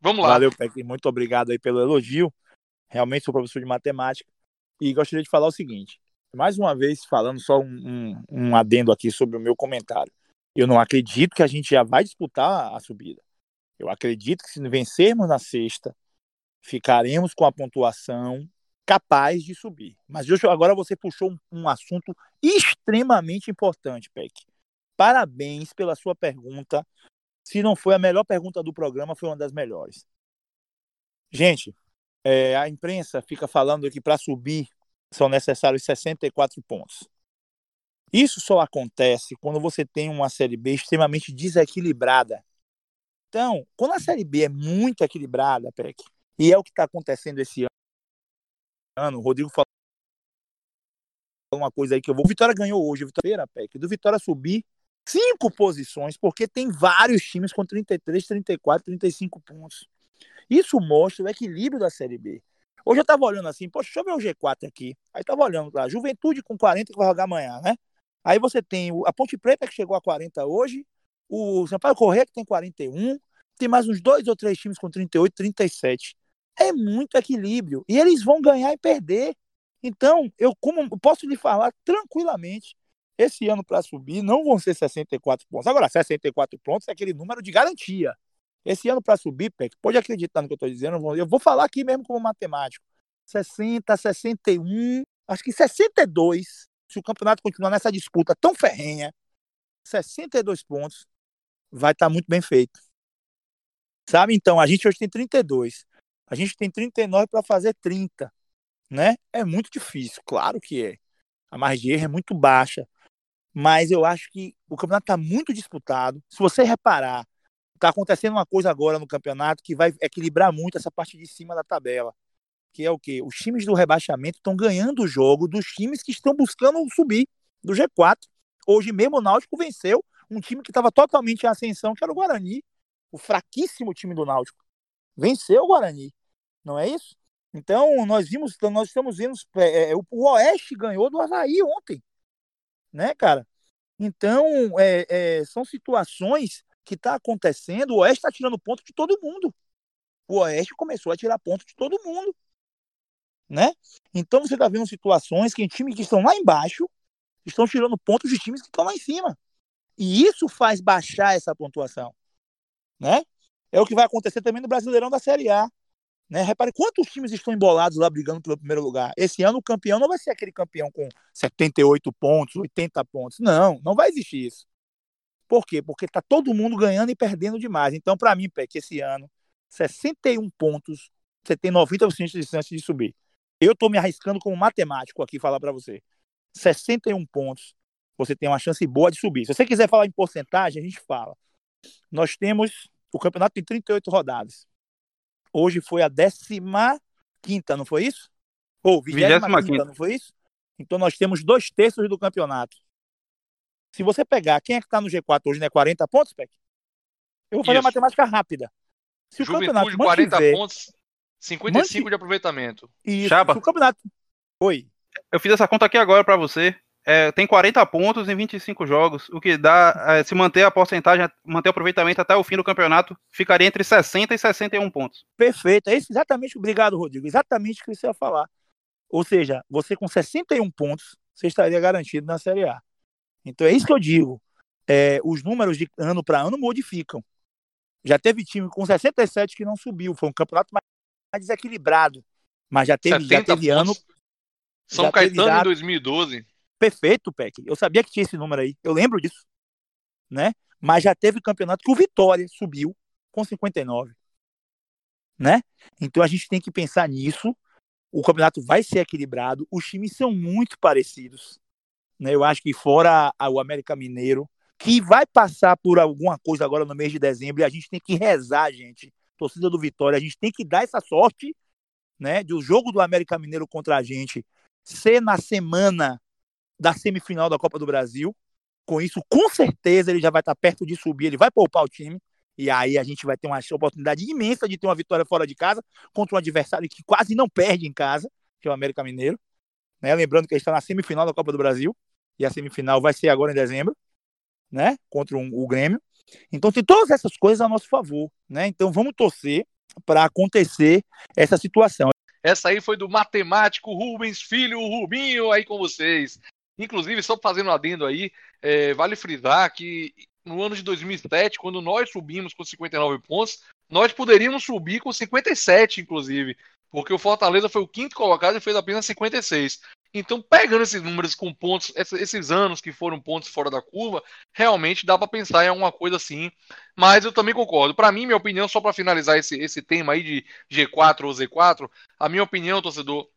Speaker 3: Vamos lá.
Speaker 4: Valeu, Peck, muito obrigado aí pelo elogio. Realmente sou professor de matemática e gostaria de falar o seguinte, mais uma vez falando só um, um, um adendo aqui sobre o meu comentário. Eu não acredito que a gente já vai disputar a subida. Eu acredito que se vencermos na sexta, ficaremos com a pontuação capaz de subir. Mas agora você puxou um, um assunto extremamente importante, Peck. Parabéns pela sua pergunta. Se não foi a melhor pergunta do programa, foi uma das melhores. Gente, é, a imprensa fica falando que para subir são necessários 64 pontos. Isso só acontece quando você tem uma Série B extremamente desequilibrada. Então, quando a Série B é muito equilibrada, Peck, e é o que está acontecendo esse ano, o Rodrigo falou uma coisa aí que eu vou. O Vitória ganhou hoje, Vitória, Peck, do Vitória subir cinco posições, porque tem vários times com 33, 34, 35 pontos. Isso mostra o equilíbrio da Série B. Hoje eu estava olhando assim, poxa, deixa eu ver o G4 aqui. Aí estava olhando lá, Juventude com 40 que vai jogar amanhã, né? Aí você tem a Ponte Preta, que chegou a 40 hoje, o Sampaio Correia, que tem 41, tem mais uns dois ou três times com 38, 37. É muito equilíbrio. E eles vão ganhar e perder. Então, eu como posso lhe falar tranquilamente, esse ano para subir não vão ser 64 pontos. Agora, 64 pontos é aquele número de garantia. Esse ano para subir, Peck, pode acreditar no que eu estou dizendo, eu vou falar aqui mesmo como matemático. 60, 61, acho que 62 se o campeonato continuar nessa disputa tão ferrenha, 62 pontos, vai estar tá muito bem feito. Sabe? Então, a gente hoje tem 32. A gente tem 39 para fazer 30. Né? É muito difícil, claro que é. A margem de erro é muito baixa. Mas eu acho que o campeonato está muito disputado. Se você reparar, está acontecendo uma coisa agora no campeonato que vai equilibrar muito essa parte de cima da tabela que é o quê? Os times do rebaixamento estão ganhando o jogo dos times que estão buscando subir do G4. Hoje mesmo o Náutico venceu um time que estava totalmente em ascensão, que era o Guarani, o fraquíssimo time do Náutico. Venceu o Guarani, não é isso? Então, nós vimos, então, nós estamos vendo, é, é, o Oeste ganhou do Havaí ontem, né, cara? Então, é, é, são situações que está acontecendo, o Oeste está tirando ponto de todo mundo. O Oeste começou a tirar ponto de todo mundo. né? Então você está vendo situações que times que estão lá embaixo estão tirando pontos de times que estão lá em cima. E isso faz baixar essa pontuação, né? É o que vai acontecer também no Brasileirão da Série A. Né? Repare quantos times estão embolados lá brigando pelo primeiro lugar. Esse ano o campeão não vai ser aquele campeão com 78 pontos, 80 pontos. Não, não vai existir isso. Por quê? Porque está todo mundo ganhando e perdendo demais. Então, para mim, Peck, esse ano, 61 pontos, você tem 90% de chance de subir. Eu estou me arriscando como matemático aqui falar para você. 61 pontos, você tem uma chance boa de subir. Se você quiser falar em porcentagem, a gente fala. Nós temos. O campeonato tem 38 rodadas. Hoje foi a 15, não foi isso? Ou 25, não foi isso? Então nós temos dois terços do campeonato. Se você pegar quem é que está no G4 hoje, né? 40 pontos, Peck? Eu vou fazer Isso. a matemática rápida.
Speaker 3: Se Juventude, o campeonato 40 mantiver, pontos, 55 mantiver, de aproveitamento.
Speaker 4: Isso, Chapa. Se o campeonato. Oi.
Speaker 2: Eu fiz essa conta aqui agora para você. É, tem 40 pontos em 25 jogos, o que dá, é, se manter a porcentagem, manter o aproveitamento até o fim do campeonato, ficaria entre 60 e 61 pontos.
Speaker 4: Perfeito, é isso exatamente, obrigado, Rodrigo, exatamente o que você ia falar. Ou seja, você com 61 pontos, você estaria garantido na Série A. Então é isso que eu digo. É, os números de ano para ano modificam. Já teve time com 67 que não subiu, foi um campeonato mais desequilibrado. Mas já teve, já teve ano.
Speaker 3: São Caetano já... em 2012.
Speaker 4: Perfeito, Peck. Eu sabia que tinha esse número aí. Eu lembro disso. Né? Mas já teve campeonato que o Vitória subiu com 59. Né? Então a gente tem que pensar nisso. O campeonato vai ser equilibrado. Os times são muito parecidos. Né? Eu acho que fora o América Mineiro, que vai passar por alguma coisa agora no mês de dezembro, e a gente tem que rezar, gente. Torcida do Vitória, a gente tem que dar essa sorte, né, do jogo do América Mineiro contra a gente ser na semana da semifinal da Copa do Brasil. Com isso, com certeza ele já vai estar perto de subir, ele vai poupar o time. E aí a gente vai ter uma oportunidade imensa de ter uma vitória fora de casa contra um adversário que quase não perde em casa, que é o América Mineiro. Né? Lembrando que ele está na semifinal da Copa do Brasil e a semifinal vai ser agora em dezembro, né? Contra um, o Grêmio. Então tem todas essas coisas a nosso favor, né? Então vamos torcer para acontecer essa situação.
Speaker 3: Essa aí foi do matemático Rubens Filho, o Rubinho aí com vocês. Inclusive, só fazendo um adendo aí, é, vale frisar que no ano de 2007, quando nós subimos com 59 pontos, nós poderíamos subir com 57, inclusive, porque o Fortaleza foi o quinto colocado e fez apenas 56. Então, pegando esses números com pontos, esses anos que foram pontos fora da curva, realmente dá para pensar em alguma coisa assim. Mas eu também concordo. Para mim, minha opinião, só para finalizar esse, esse tema aí de G4 ou Z4, a minha opinião, torcedor,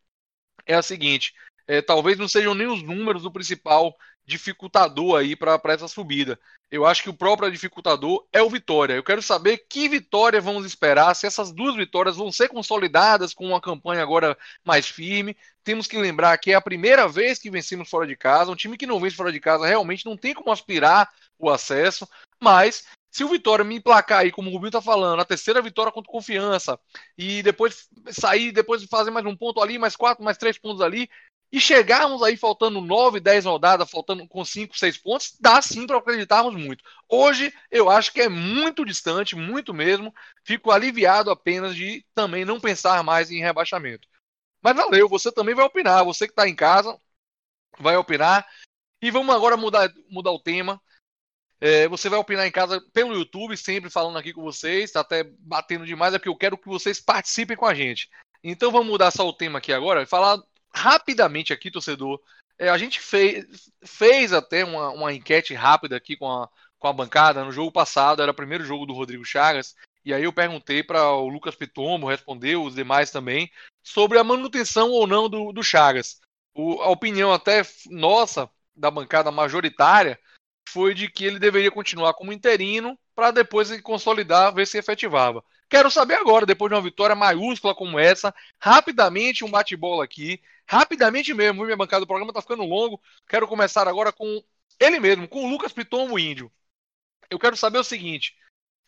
Speaker 3: é a seguinte: é, talvez não sejam nem os números do principal dificultador aí para essa subida. Eu acho que o próprio dificultador é o Vitória. Eu quero saber que vitória vamos esperar, se essas duas vitórias vão ser consolidadas com uma campanha agora mais firme. Temos que lembrar que é a primeira vez que vencemos fora de casa. Um time que não vence fora de casa realmente não tem como aspirar o acesso, mas se o Vitória me emplacar aí, como o Rubinho tá falando, a terceira vitória contra confiança, e depois sair, depois fazer mais um ponto ali, mais quatro, mais três pontos ali, e chegarmos aí faltando 9, 10 rodadas, faltando com 5, 6 pontos, dá sim para acreditarmos muito. Hoje eu acho que é muito distante, muito mesmo. Fico aliviado apenas de também não pensar mais em rebaixamento. Mas valeu, você também vai opinar, você que está em casa vai opinar. E vamos agora mudar, mudar o tema. É, você vai opinar em casa pelo YouTube, sempre falando aqui com vocês, tá até batendo demais, é porque eu quero que vocês participem com a gente. Então vamos mudar só o tema aqui agora, falar rapidamente aqui, torcedor. É, a gente fez, fez até uma, uma enquete rápida aqui com a, com a bancada no jogo passado, era o primeiro jogo do Rodrigo Chagas. E aí eu perguntei para o Lucas Pitombo, respondeu, os demais também, sobre a manutenção ou não do, do Chagas. O, a opinião até nossa, da bancada majoritária, foi de que ele deveria continuar como interino para depois se consolidar, ver se efetivava. Quero saber agora, depois de uma vitória maiúscula como essa, rapidamente um bate-bola aqui, rapidamente mesmo, minha bancada do programa está ficando longo. Quero começar agora com ele mesmo, com o Lucas Pitombo Índio. Eu quero saber o seguinte: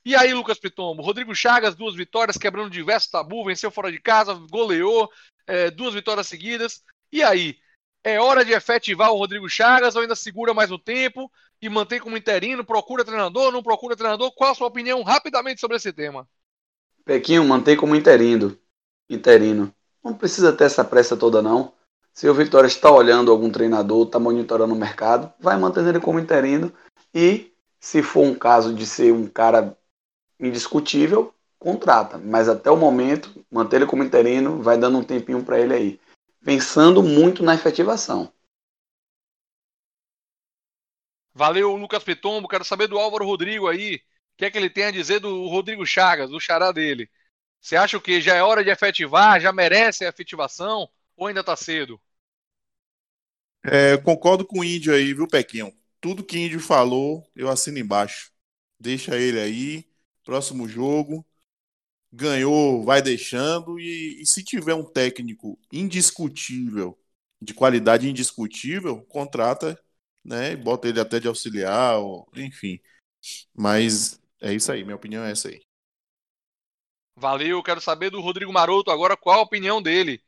Speaker 3: e aí, Lucas Pitombo? Rodrigo Chagas, duas vitórias, quebrando diversos tabu, venceu fora de casa, goleou, é, duas vitórias seguidas. E aí? É hora de efetivar o Rodrigo Chagas ou ainda segura mais um tempo e mantém como interino? Procura treinador, não procura treinador? Qual a sua opinião rapidamente sobre esse tema?
Speaker 5: Pequinho, mantém como interino. Interino. Não precisa ter essa pressa toda não. Se o Vitória está olhando algum treinador, está monitorando o mercado, vai mantendo ele como interino e se for um caso de ser um cara indiscutível, contrata. Mas até o momento, manter ele como interino, vai dando um tempinho para ele aí. Pensando muito na efetivação.
Speaker 3: Valeu, Lucas Pitombo. Quero saber do Álvaro Rodrigo aí. O que é que ele tem a dizer do Rodrigo Chagas, do xará dele? Você acha que já é hora de efetivar? Já merece a efetivação? Ou ainda tá cedo?
Speaker 6: É, concordo com o Índio aí, viu, Pequinho? Tudo que o Índio falou, eu assino embaixo. Deixa ele aí. Próximo jogo. Ganhou, vai deixando. E, e se tiver um técnico indiscutível, de qualidade indiscutível, contrata né? Bota ele até de auxiliar, ou, enfim. Mas é isso aí, minha opinião é essa aí.
Speaker 3: Valeu, quero saber do Rodrigo Maroto agora qual a opinião dele.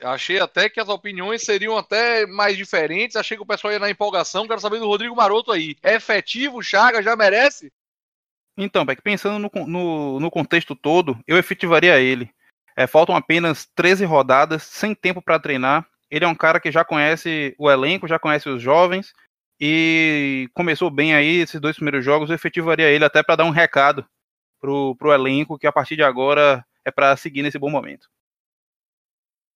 Speaker 3: Achei até que as opiniões seriam até mais diferentes. Achei que o pessoal ia na empolgação. Quero saber do Rodrigo Maroto aí. É efetivo? Chaga já merece?
Speaker 2: Então, Beck, pensando no, no, no, contexto todo, eu efetivaria ele. É, faltam apenas 13 rodadas, sem tempo para treinar. Ele é um cara que já conhece o elenco, já conhece os jovens e começou bem aí esses dois primeiros jogos. Eu efetivaria ele até para dar um recado pro, pro elenco que a partir de agora é para seguir nesse bom momento.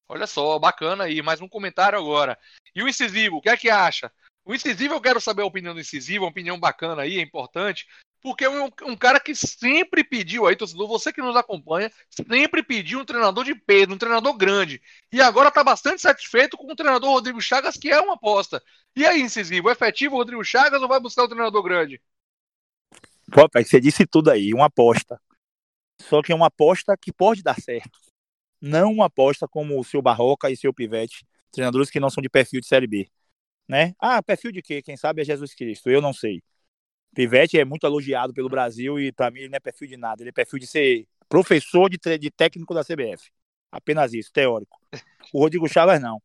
Speaker 3: Olha só, bacana aí. Mais um comentário agora. E o incisivo, o que é que acha? O incisivo, eu quero saber a opinião do incisivo, uma opinião bacana aí, é importante porque é um, um, cara que sempre pediu aí, torcedor, você que nos acompanha, sempre pediu um treinador de peso, um treinador grande. E agora está bastante satisfeito com o treinador Rodrigo Chagas, que é uma aposta. E aí, incisivo, é efetivo o Rodrigo Chagas ou vai buscar o treinador grande?
Speaker 4: Pai, você disse tudo aí, uma aposta. Só que é uma aposta que pode dar certo. Não uma aposta como o seu Barroca e seu Pivete, treinadores que não são de perfil de Série B. Né? Ah, perfil de quê? Quem sabe é Jesus Cristo, eu não sei. Pivete é muito elogiado pelo Brasil e para mim ele não é perfil de nada. Ele é perfil de ser professor de, de técnico da CBF. Apenas isso, teórico. O Rodrigo Chaves não.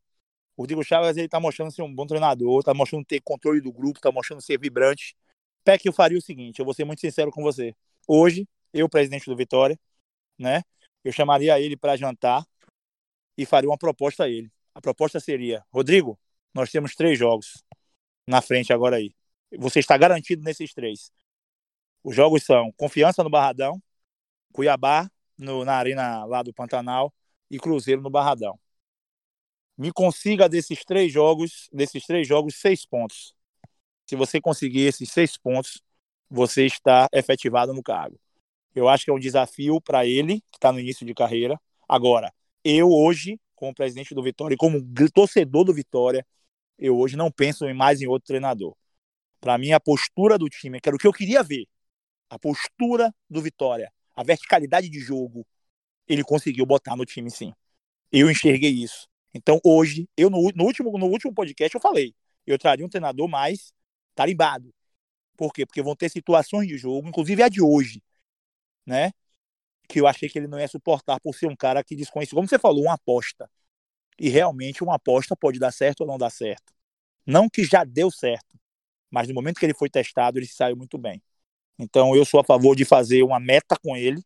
Speaker 4: O Rodrigo Chaves ele tá mostrando ser um bom treinador, tá mostrando ter controle do grupo, tá mostrando ser vibrante. Peck, eu faria o seguinte, eu vou ser muito sincero com você. Hoje, eu, presidente do Vitória, né, eu chamaria ele para jantar e faria uma proposta a ele. A proposta seria: Rodrigo, nós temos três jogos na frente agora aí você está garantido nesses três. Os jogos são Confiança no Barradão, Cuiabá no, na Arena lá do Pantanal e Cruzeiro no Barradão. Me consiga desses três jogos, desses três jogos, seis pontos. Se você conseguir esses seis pontos, você está efetivado no cargo. Eu acho que é um desafio para ele, que está no início de carreira. Agora, eu hoje, como presidente do Vitória e como torcedor do Vitória, eu hoje não penso mais em outro treinador. Para mim, a postura do time, que era o que eu queria ver, a postura do Vitória, a verticalidade de jogo, ele conseguiu botar no time sim. Eu enxerguei isso. Então, hoje, eu no, no, último, no último podcast eu falei, eu traria um treinador mais tarimbado. Por quê? Porque vão ter situações de jogo, inclusive a de hoje, né? Que eu achei que ele não ia suportar por ser um cara que desconhece, como você falou, uma aposta. E realmente uma aposta pode dar certo ou não dar certo. Não que já deu certo, mas no momento que ele foi testado, ele saiu muito bem. Então eu sou a favor de fazer uma meta com ele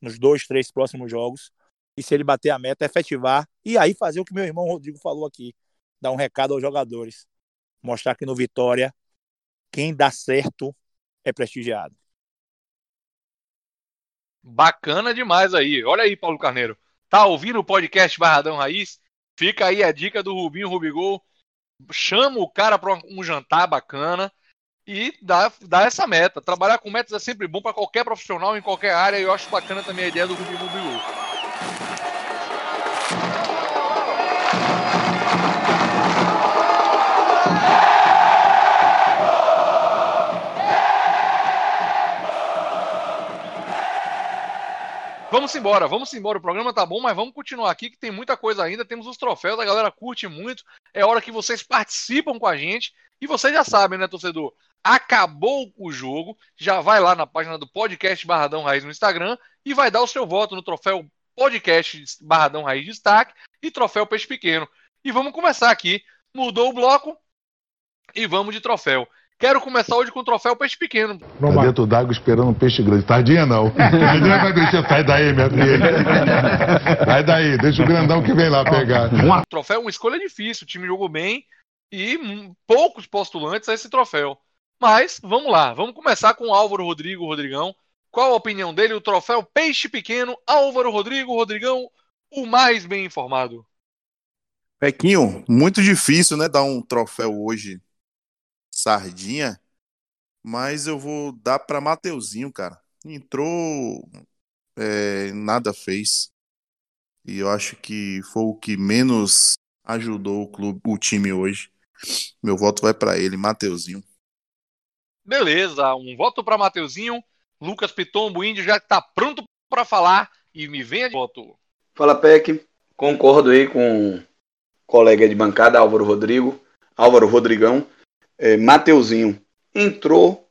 Speaker 4: nos dois, três próximos jogos. E se ele bater a meta, efetivar. E aí fazer o que meu irmão Rodrigo falou aqui. Dar um recado aos jogadores. Mostrar que no Vitória, quem dá certo é prestigiado.
Speaker 3: Bacana demais aí. Olha aí, Paulo Carneiro. Tá ouvindo o podcast Barradão Raiz? Fica aí a dica do Rubinho Rubigol chama o cara para um jantar bacana e dá, dá essa meta. Trabalhar com metas é sempre bom para qualquer profissional em qualquer área e eu acho bacana também a ideia do Rubinho Rubinho. Vamos embora, vamos embora. O programa tá bom, mas vamos continuar aqui que tem muita coisa ainda. Temos os troféus, a galera curte muito. É hora que vocês participam com a gente. E vocês já sabem, né, torcedor? Acabou o jogo, já vai lá na página do podcast Barradão Raiz no Instagram e vai dar o seu voto no troféu podcast Barradão Raiz Destaque e troféu Peixe Pequeno. E vamos começar aqui. Mudou o bloco e vamos de troféu. Quero começar hoje com o troféu Peixe Pequeno.
Speaker 7: Tá dentro d'água esperando um peixe grande. Tardinha não. Tardinha vai mexer. Sai daí, minha filha. Sai daí. Deixa o grandão que vem lá pegar.
Speaker 3: O troféu é uma escolha difícil. O time jogou bem e poucos postulantes a esse troféu. Mas vamos lá. Vamos começar com o Álvaro Rodrigo Rodrigão. Qual a opinião dele? O troféu Peixe Pequeno, Álvaro Rodrigo Rodrigão, o mais bem informado.
Speaker 6: Pequinho, muito difícil, né, dar um troféu hoje sardinha, mas eu vou dar para Mateuzinho, cara. Entrou, é, nada fez. E eu acho que foi o que menos ajudou o clube, o time hoje. Meu voto vai para ele, Mateuzinho.
Speaker 3: Beleza, um voto para Mateuzinho. Lucas Pitombo, índio já está pronto para falar e me venha de voto.
Speaker 5: Fala, Peck. Concordo aí com o colega de bancada, Álvaro Rodrigo. Álvaro Rodrigão. É, Mateuzinho entrou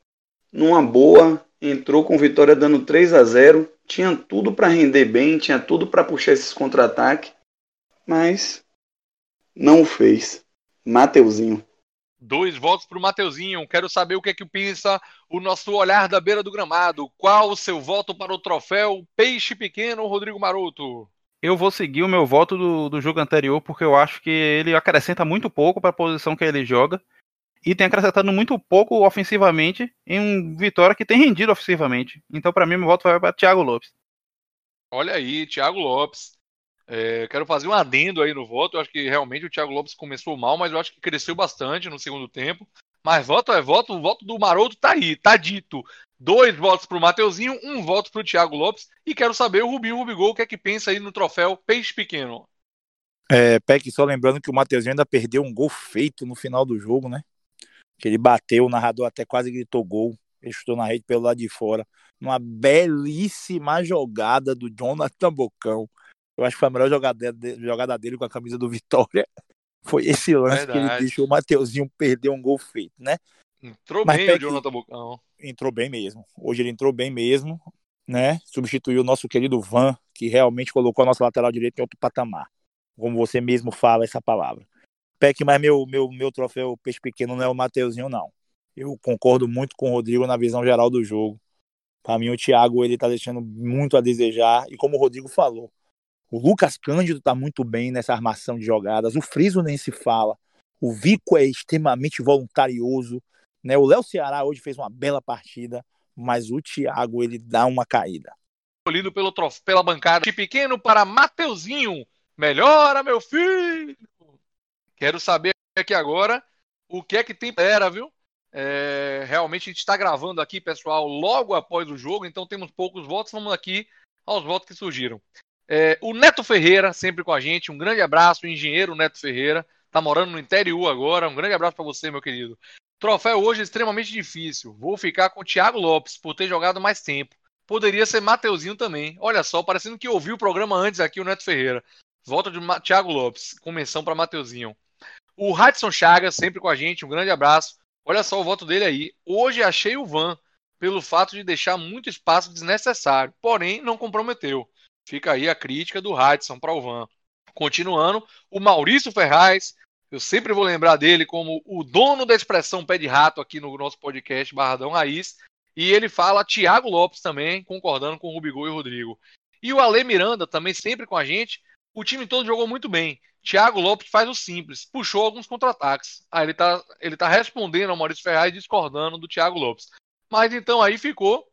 Speaker 5: numa boa, entrou com vitória dando 3 a 0 Tinha tudo para render bem, tinha tudo para puxar esses contra-ataques, mas não o fez. Mateuzinho.
Speaker 3: Dois votos para o Mateuzinho. Quero saber o que é que pensa o nosso olhar da beira do gramado. Qual o seu voto para o troféu Peixe Pequeno, Rodrigo Maroto?
Speaker 2: Eu vou seguir o meu voto do, do jogo anterior, porque eu acho que ele acrescenta muito pouco para a posição que ele joga. E tem acrescentado muito pouco ofensivamente em um Vitória que tem rendido ofensivamente. Então, para mim, meu voto vai para Thiago Lopes.
Speaker 3: Olha aí, Thiago Lopes. É, quero fazer um adendo aí no voto. Eu acho que realmente o Thiago Lopes começou mal, mas eu acho que cresceu bastante no segundo tempo. Mas voto é voto, o voto do Maroto tá aí, tá dito. Dois votos pro Mateuzinho, um voto pro Thiago Lopes. E quero saber o Rubinho Rubigol, o que é que pensa aí no troféu Peixe Pequeno.
Speaker 4: É, Peck, só lembrando que o Mateuzinho ainda perdeu um gol feito no final do jogo, né? Que ele bateu, o narrador até quase gritou gol. Ele chutou na rede pelo lado de fora. Uma belíssima jogada do Jonathan Bocão. Eu acho que foi a melhor jogada, dele com a camisa do Vitória. Foi esse lance Verdade. que ele deixou o Mateuzinho perder um gol feito, né?
Speaker 3: Entrou Mas bem o Jonathan Bocão.
Speaker 4: Entrou bem mesmo. Hoje ele entrou bem mesmo, né? Substituiu o nosso querido Van, que realmente colocou a nossa lateral direita em outro patamar. Como você mesmo fala essa palavra. Peck, mas meu, meu, meu troféu peixe pequeno não é o Mateuzinho, não. Eu concordo muito com o Rodrigo na visão geral do jogo. Para mim, o Thiago ele tá deixando muito a desejar. E como o Rodrigo falou, o Lucas Cândido está muito bem nessa armação de jogadas. O Friso nem se fala. O Vico é extremamente voluntarioso. Né? O Léo Ceará hoje fez uma bela partida, mas o Thiago ele dá uma caída.
Speaker 3: Escolhido pelo trof... pela bancada de pequeno para Mateuzinho. Melhora, meu filho! Quero saber aqui agora o que é que tem era, viu? É... realmente a gente está gravando aqui, pessoal, logo após o jogo, então temos poucos votos. Vamos aqui aos votos que surgiram. É, o Neto Ferreira, sempre com a gente, um grande abraço, engenheiro Neto Ferreira, tá morando no interior agora, um grande abraço para você, meu querido. Troféu hoje é extremamente difícil, vou ficar com o Thiago Lopes, por ter jogado mais tempo. Poderia ser Mateuzinho também, olha só, parecendo que ouviu o programa antes aqui, o Neto Ferreira. Volta de Thiago Lopes, com para Mateuzinho. O Hudson Chagas, sempre com a gente, um grande abraço. Olha só o voto dele aí. Hoje achei o Van, pelo fato de deixar muito espaço desnecessário, porém não comprometeu. Fica aí a crítica do Hudson para o Van. Continuando, o Maurício Ferraz, eu sempre vou lembrar dele como o dono da expressão pé de rato aqui no nosso podcast Barradão Raiz. E ele fala Thiago Lopes também, concordando com o Rubigol e o Rodrigo. E o Ale Miranda também sempre com a gente. O time todo jogou muito bem. Thiago Lopes faz o simples, puxou alguns contra-ataques. Aí ele tá, ele tá respondendo ao Maurício Ferraz discordando do Thiago Lopes. Mas então aí ficou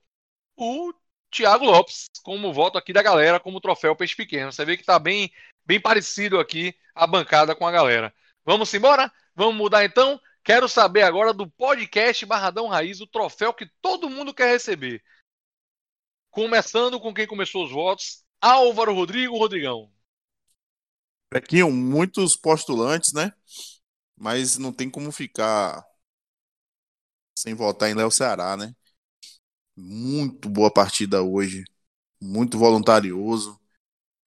Speaker 3: o Thiago Lopes, como voto aqui da galera, como troféu peixe pequeno. Você vê que tá bem, bem parecido aqui a bancada com a galera. Vamos embora? Vamos mudar então? Quero saber agora do podcast Barradão Raiz, o troféu que todo mundo quer receber. Começando com quem começou os votos, Álvaro Rodrigo Rodrigão.
Speaker 6: Aqui, muitos postulantes, né? Mas não tem como ficar sem votar em Léo Ceará, né? Muito boa partida hoje. Muito voluntarioso.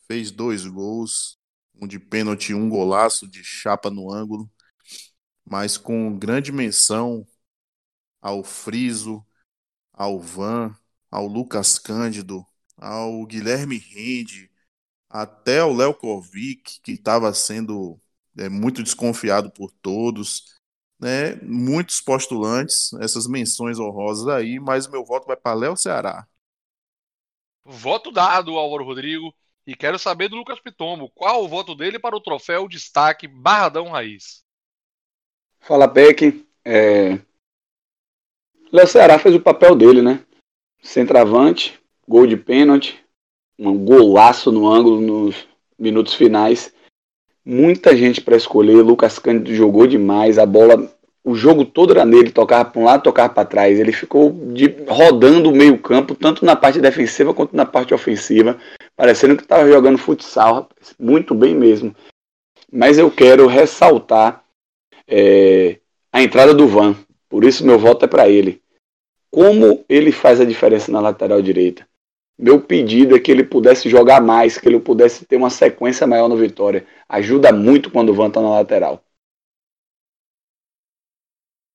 Speaker 6: Fez dois gols. Um de pênalti, um golaço de chapa no ângulo. Mas com grande menção ao Friso, ao Van, ao Lucas Cândido, ao Guilherme Rende, até o Léo Kovic, que estava sendo é, muito desconfiado por todos. né? Muitos postulantes, essas menções honrosas aí, mas o meu voto vai para Léo Ceará.
Speaker 3: Voto dado, Álvaro Rodrigo. E quero saber do Lucas Pitombo, qual o voto dele para o troféu destaque Barradão Raiz?
Speaker 5: Fala, Peck. É... Léo Ceará fez o papel dele, né? Centravante, gol de pênalti, um golaço no ângulo nos minutos finais. Muita gente para escolher. Lucas Cândido jogou demais. A bola, o jogo todo era nele. Tocava para um lado, tocava para trás. Ele ficou de, rodando o meio-campo, tanto na parte defensiva quanto na parte ofensiva. Parecendo que estava jogando futsal. Muito bem mesmo. Mas eu quero ressaltar é, a entrada do Van. Por isso meu voto é para ele. Como ele faz a diferença na lateral direita? Meu pedido é que ele pudesse jogar mais, que ele pudesse ter uma sequência maior no Vitória. Ajuda muito quando o Van tá na lateral.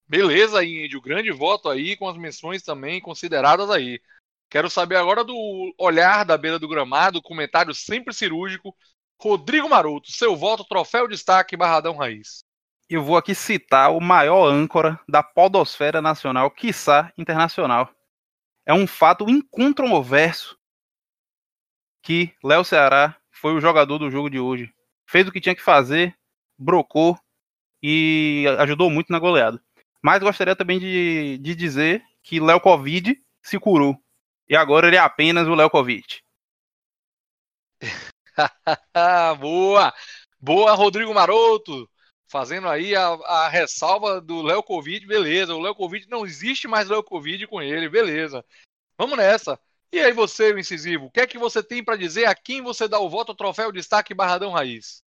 Speaker 3: Beleza, Índio. Grande voto aí, com as menções também consideradas aí. Quero saber agora do olhar da beira do gramado, comentário sempre cirúrgico. Rodrigo Maroto, seu voto, troféu destaque Barradão Raiz.
Speaker 2: Eu vou aqui citar o maior âncora da podosfera nacional, quiçá internacional é um fato incontroverso que Léo Ceará foi o jogador do jogo de hoje. Fez o que tinha que fazer, brocou e ajudou muito na goleada. Mas gostaria também de, de dizer que Léo Covid se curou. E agora ele é apenas o Léo Covid.
Speaker 3: Boa! Boa, Rodrigo Maroto! Fazendo aí a, a ressalva do Léo Covid, beleza. O Léo Covid não existe mais Léo Covid com ele, beleza. Vamos nessa. E aí você, incisivo, o que é que você tem para dizer a quem você dá o voto troféu destaque Barradão Raiz?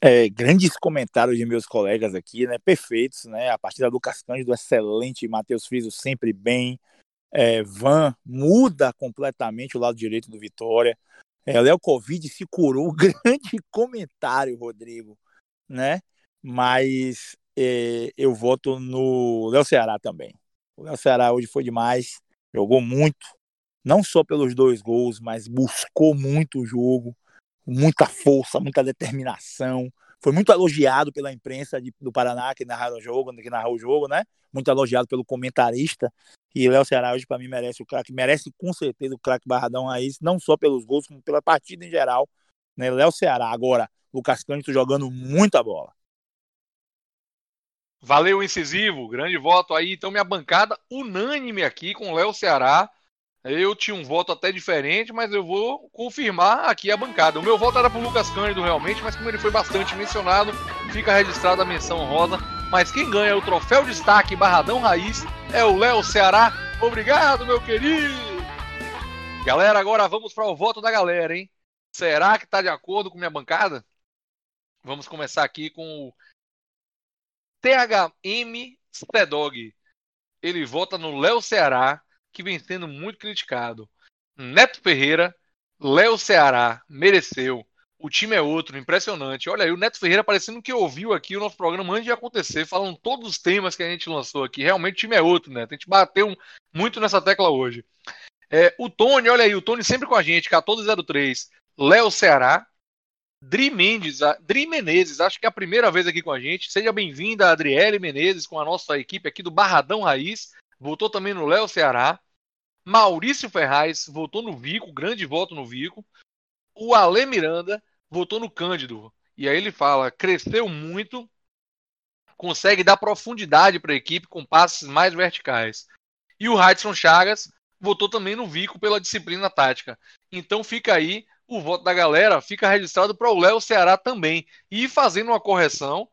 Speaker 4: É, grandes comentários de meus colegas aqui, né? Perfeitos, né? A partida do Cândido, excelente, Matheus Friso sempre bem. É, Van muda completamente o lado direito do Vitória. É, Léo Covid se curou. Grande comentário, Rodrigo, né? Mas é, eu voto no Léo Ceará também. O Léo Ceará hoje foi demais, jogou muito, não só pelos dois gols, mas buscou muito o jogo, muita força, muita determinação. Foi muito elogiado pela imprensa de, do Paraná que narrou o jogo, que narrou o jogo, né? Muito elogiado pelo comentarista. E Léo Ceará hoje para mim merece o craque, merece com certeza o craque Barradão Raiz, não só pelos gols, como pela partida em geral. Né? Léo Ceará agora, Lucas Cândido jogando muita bola.
Speaker 3: Valeu, incisivo. Grande voto aí. Então, minha bancada unânime aqui com Léo Ceará. Eu tinha um voto até diferente, mas eu vou confirmar aqui a bancada. O meu voto era pro Lucas Cândido realmente, mas como ele foi bastante mencionado, fica registrada a menção rosa. Mas quem ganha o troféu destaque Barradão Raiz é o Léo Ceará. Obrigado, meu querido! Galera, agora vamos para o voto da galera, hein? Será que tá de acordo com minha bancada? Vamos começar aqui com o THM Stedog. Ele vota no Léo Ceará, que vem sendo muito criticado. Neto Ferreira, Léo Ceará, mereceu. O time é outro, impressionante. Olha aí, o Neto Ferreira parecendo que ouviu aqui o nosso programa antes de acontecer, falando todos os temas que a gente lançou aqui. Realmente o time é outro, Neto. A gente bateu muito nessa tecla hoje. É, o Tony, olha aí, o Tony sempre com a gente, 1403. Léo Ceará, Dri Mendes, Dri Menezes, acho que é a primeira vez aqui com a gente. Seja bem-vinda, Adriele Menezes, com a nossa equipe aqui do Barradão Raiz. Voltou também no Léo Ceará. Maurício Ferraz votou no Vico, grande voto no Vico. O Ale Miranda votou no Cândido. E aí ele fala: cresceu muito, consegue dar profundidade para a equipe com passes mais verticais. E o Hudson Chagas votou também no Vico pela disciplina tática. Então fica aí o voto da galera fica registrado para o Léo Ceará também. E fazendo uma correção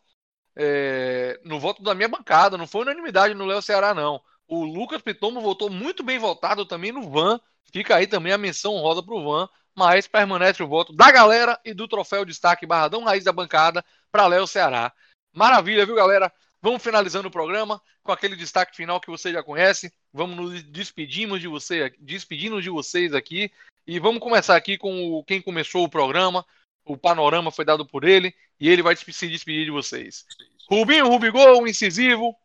Speaker 3: é, no voto da minha bancada, não foi unanimidade no Léo Ceará, não. O Lucas Pitomo votou muito bem votado também no Van. Fica aí também a menção rosa para o Van, mas permanece o voto da galera e do troféu destaque Barradão Raiz da bancada para Léo Ceará. Maravilha, viu, galera? Vamos finalizando o programa com aquele destaque final que você já conhece. Vamos nos despedindo de você, despedindo de vocês aqui e vamos começar aqui com o, quem começou o programa. O panorama foi dado por ele e ele vai se despedir de vocês. Rubinho, Rubigol, incisivo,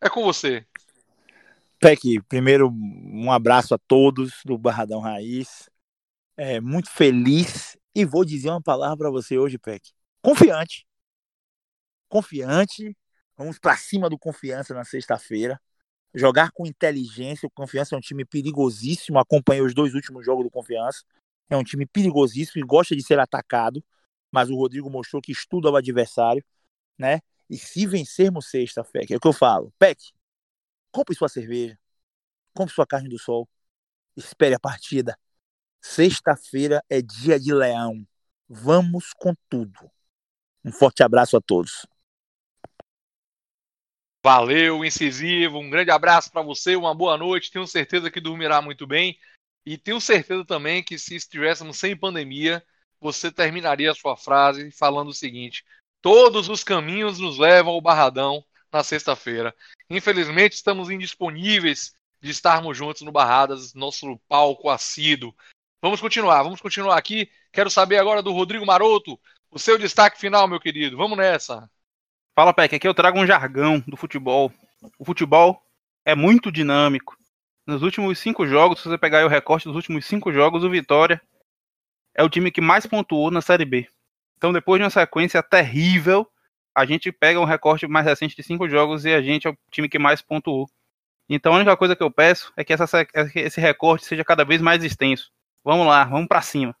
Speaker 3: é com você.
Speaker 4: Peck, primeiro um abraço a todos do Barradão Raiz. É, muito feliz e vou dizer uma palavra para você hoje, Peck. Confiante. Confiante, Vamos para cima do Confiança na sexta-feira. Jogar com inteligência. O Confiança é um time perigosíssimo. Acompanhei os dois últimos jogos do Confiança. É um time perigosíssimo e gosta de ser atacado. Mas o Rodrigo mostrou que estuda o adversário, né? E se vencermos sexta-feira, é o que eu falo, Peck, compre sua cerveja, compre sua carne do sol, espere a partida. Sexta-feira é dia de leão. Vamos com tudo. Um forte abraço a todos.
Speaker 3: Valeu, incisivo. Um grande abraço para você, uma boa noite. Tenho certeza que dormirá muito bem. E tenho certeza também que se estivéssemos sem pandemia, você terminaria a sua frase falando o seguinte: Todos os caminhos nos levam ao Barradão na sexta-feira. Infelizmente, estamos indisponíveis de estarmos juntos no Barradas, nosso palco assíduo. Vamos continuar, vamos continuar aqui. Quero saber agora do Rodrigo Maroto, o seu destaque final, meu querido. Vamos nessa.
Speaker 2: Fala, Peck, aqui eu trago um jargão do futebol. O futebol é muito dinâmico. Nos últimos cinco jogos, se você pegar o recorte dos últimos cinco jogos, o Vitória é o time que mais pontuou na Série B. Então, depois de uma sequência terrível, a gente pega um recorte mais recente de cinco jogos e a gente é o time que mais pontuou. Então, a única coisa que eu peço é que essa, esse recorte seja cada vez mais extenso. Vamos lá, vamos para cima.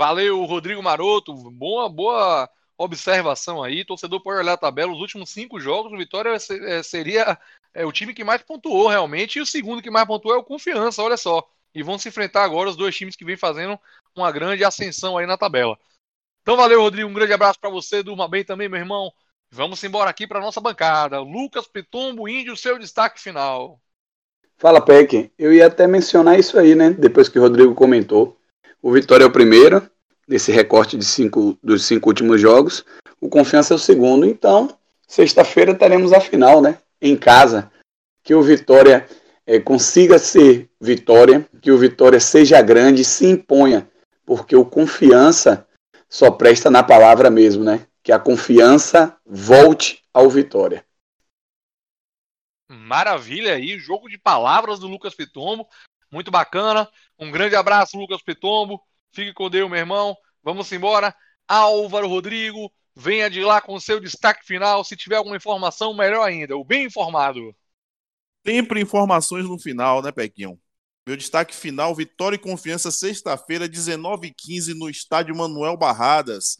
Speaker 3: Valeu, Rodrigo Maroto. Boa, boa observação aí. Torcedor pode olhar a tabela. Os últimos cinco jogos, o Vitória é, seria é, o time que mais pontuou realmente. E o segundo que mais pontuou é o Confiança, olha só. E vão se enfrentar agora os dois times que vêm fazendo uma grande ascensão aí na tabela. Então valeu, Rodrigo. Um grande abraço para você. Durma bem também, meu irmão. Vamos embora aqui para nossa bancada. Lucas Pitombo, Índio, seu destaque final.
Speaker 5: Fala, Peck. Eu ia até mencionar isso aí, né? Depois que o Rodrigo comentou. O Vitória é o primeiro, nesse recorte de cinco, dos cinco últimos jogos. O Confiança é o segundo. Então, sexta-feira teremos a final, né? Em casa. Que o Vitória é, consiga ser Vitória, que o Vitória seja grande, se imponha. Porque o Confiança só presta na palavra mesmo, né? Que a confiança volte ao Vitória.
Speaker 3: Maravilha aí, jogo de palavras do Lucas Pitombo. Muito bacana. Um grande abraço, Lucas Pitombo. Fique com Deus, meu irmão. Vamos embora. Álvaro Rodrigo, venha de lá com seu destaque final. Se tiver alguma informação, melhor ainda. O bem informado.
Speaker 6: Sempre informações no final, né, Pequinho? Meu destaque final: Vitória e Confiança, sexta-feira, 19h15, no estádio Manuel Barradas.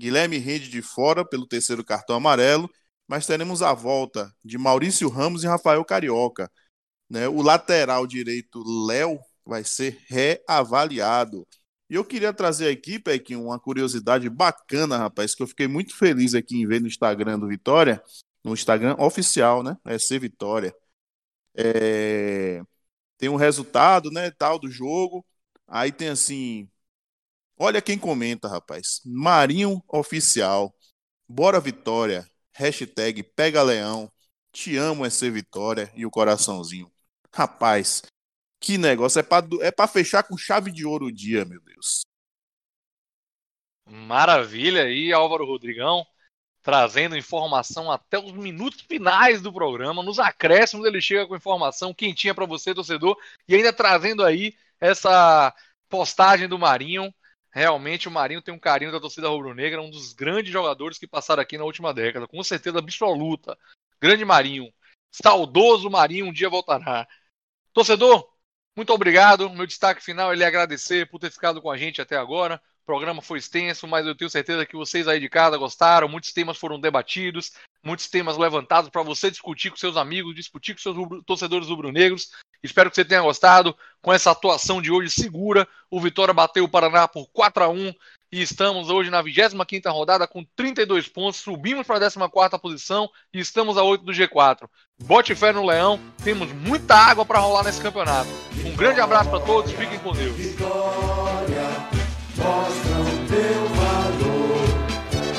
Speaker 6: Guilherme Rende de fora pelo terceiro cartão amarelo, mas teremos a volta de Maurício Ramos e Rafael Carioca. Né? O lateral direito, Léo, vai ser reavaliado. E eu queria trazer aqui, Pequim, uma curiosidade bacana, rapaz, que eu fiquei muito feliz aqui em ver no Instagram do Vitória, no Instagram oficial, né? É ser Vitória. É... Tem um resultado, né, tal do jogo. Aí tem assim, olha quem comenta, rapaz. Marinho Oficial. Bora Vitória. Hashtag Pega Leão. Te amo é ser Vitória e o coraçãozinho. Rapaz, que negócio. É pra, é fechar com chave de ouro o dia, meu Deus.
Speaker 3: Maravilha aí, Álvaro Rodrigão. Trazendo informação até os minutos finais do programa. Nos acréscimos ele chega com informação quentinha para você, torcedor. E ainda trazendo aí essa postagem do Marinho. Realmente o Marinho tem um carinho da torcida rubro-negra, um dos grandes jogadores que passaram aqui na última década, com certeza absoluta. Grande Marinho. Saudoso Marinho um dia voltará. Torcedor, muito obrigado. Meu destaque final é agradecer por ter ficado com a gente até agora. O programa foi extenso, mas eu tenho certeza que vocês aí de casa gostaram. Muitos temas foram debatidos, muitos temas levantados para você discutir com seus amigos, discutir com seus torcedores rubro-negros. Espero que você tenha gostado. Com essa atuação de hoje segura, o Vitória bateu o Paraná por 4 a 1 e estamos hoje na 25ª rodada com 32 pontos, subimos para a 14ª posição e estamos a 8 do G4. Bote fé no Leão, temos muita água para rolar nesse campeonato. Um grande abraço para todos, fiquem com Deus. falls.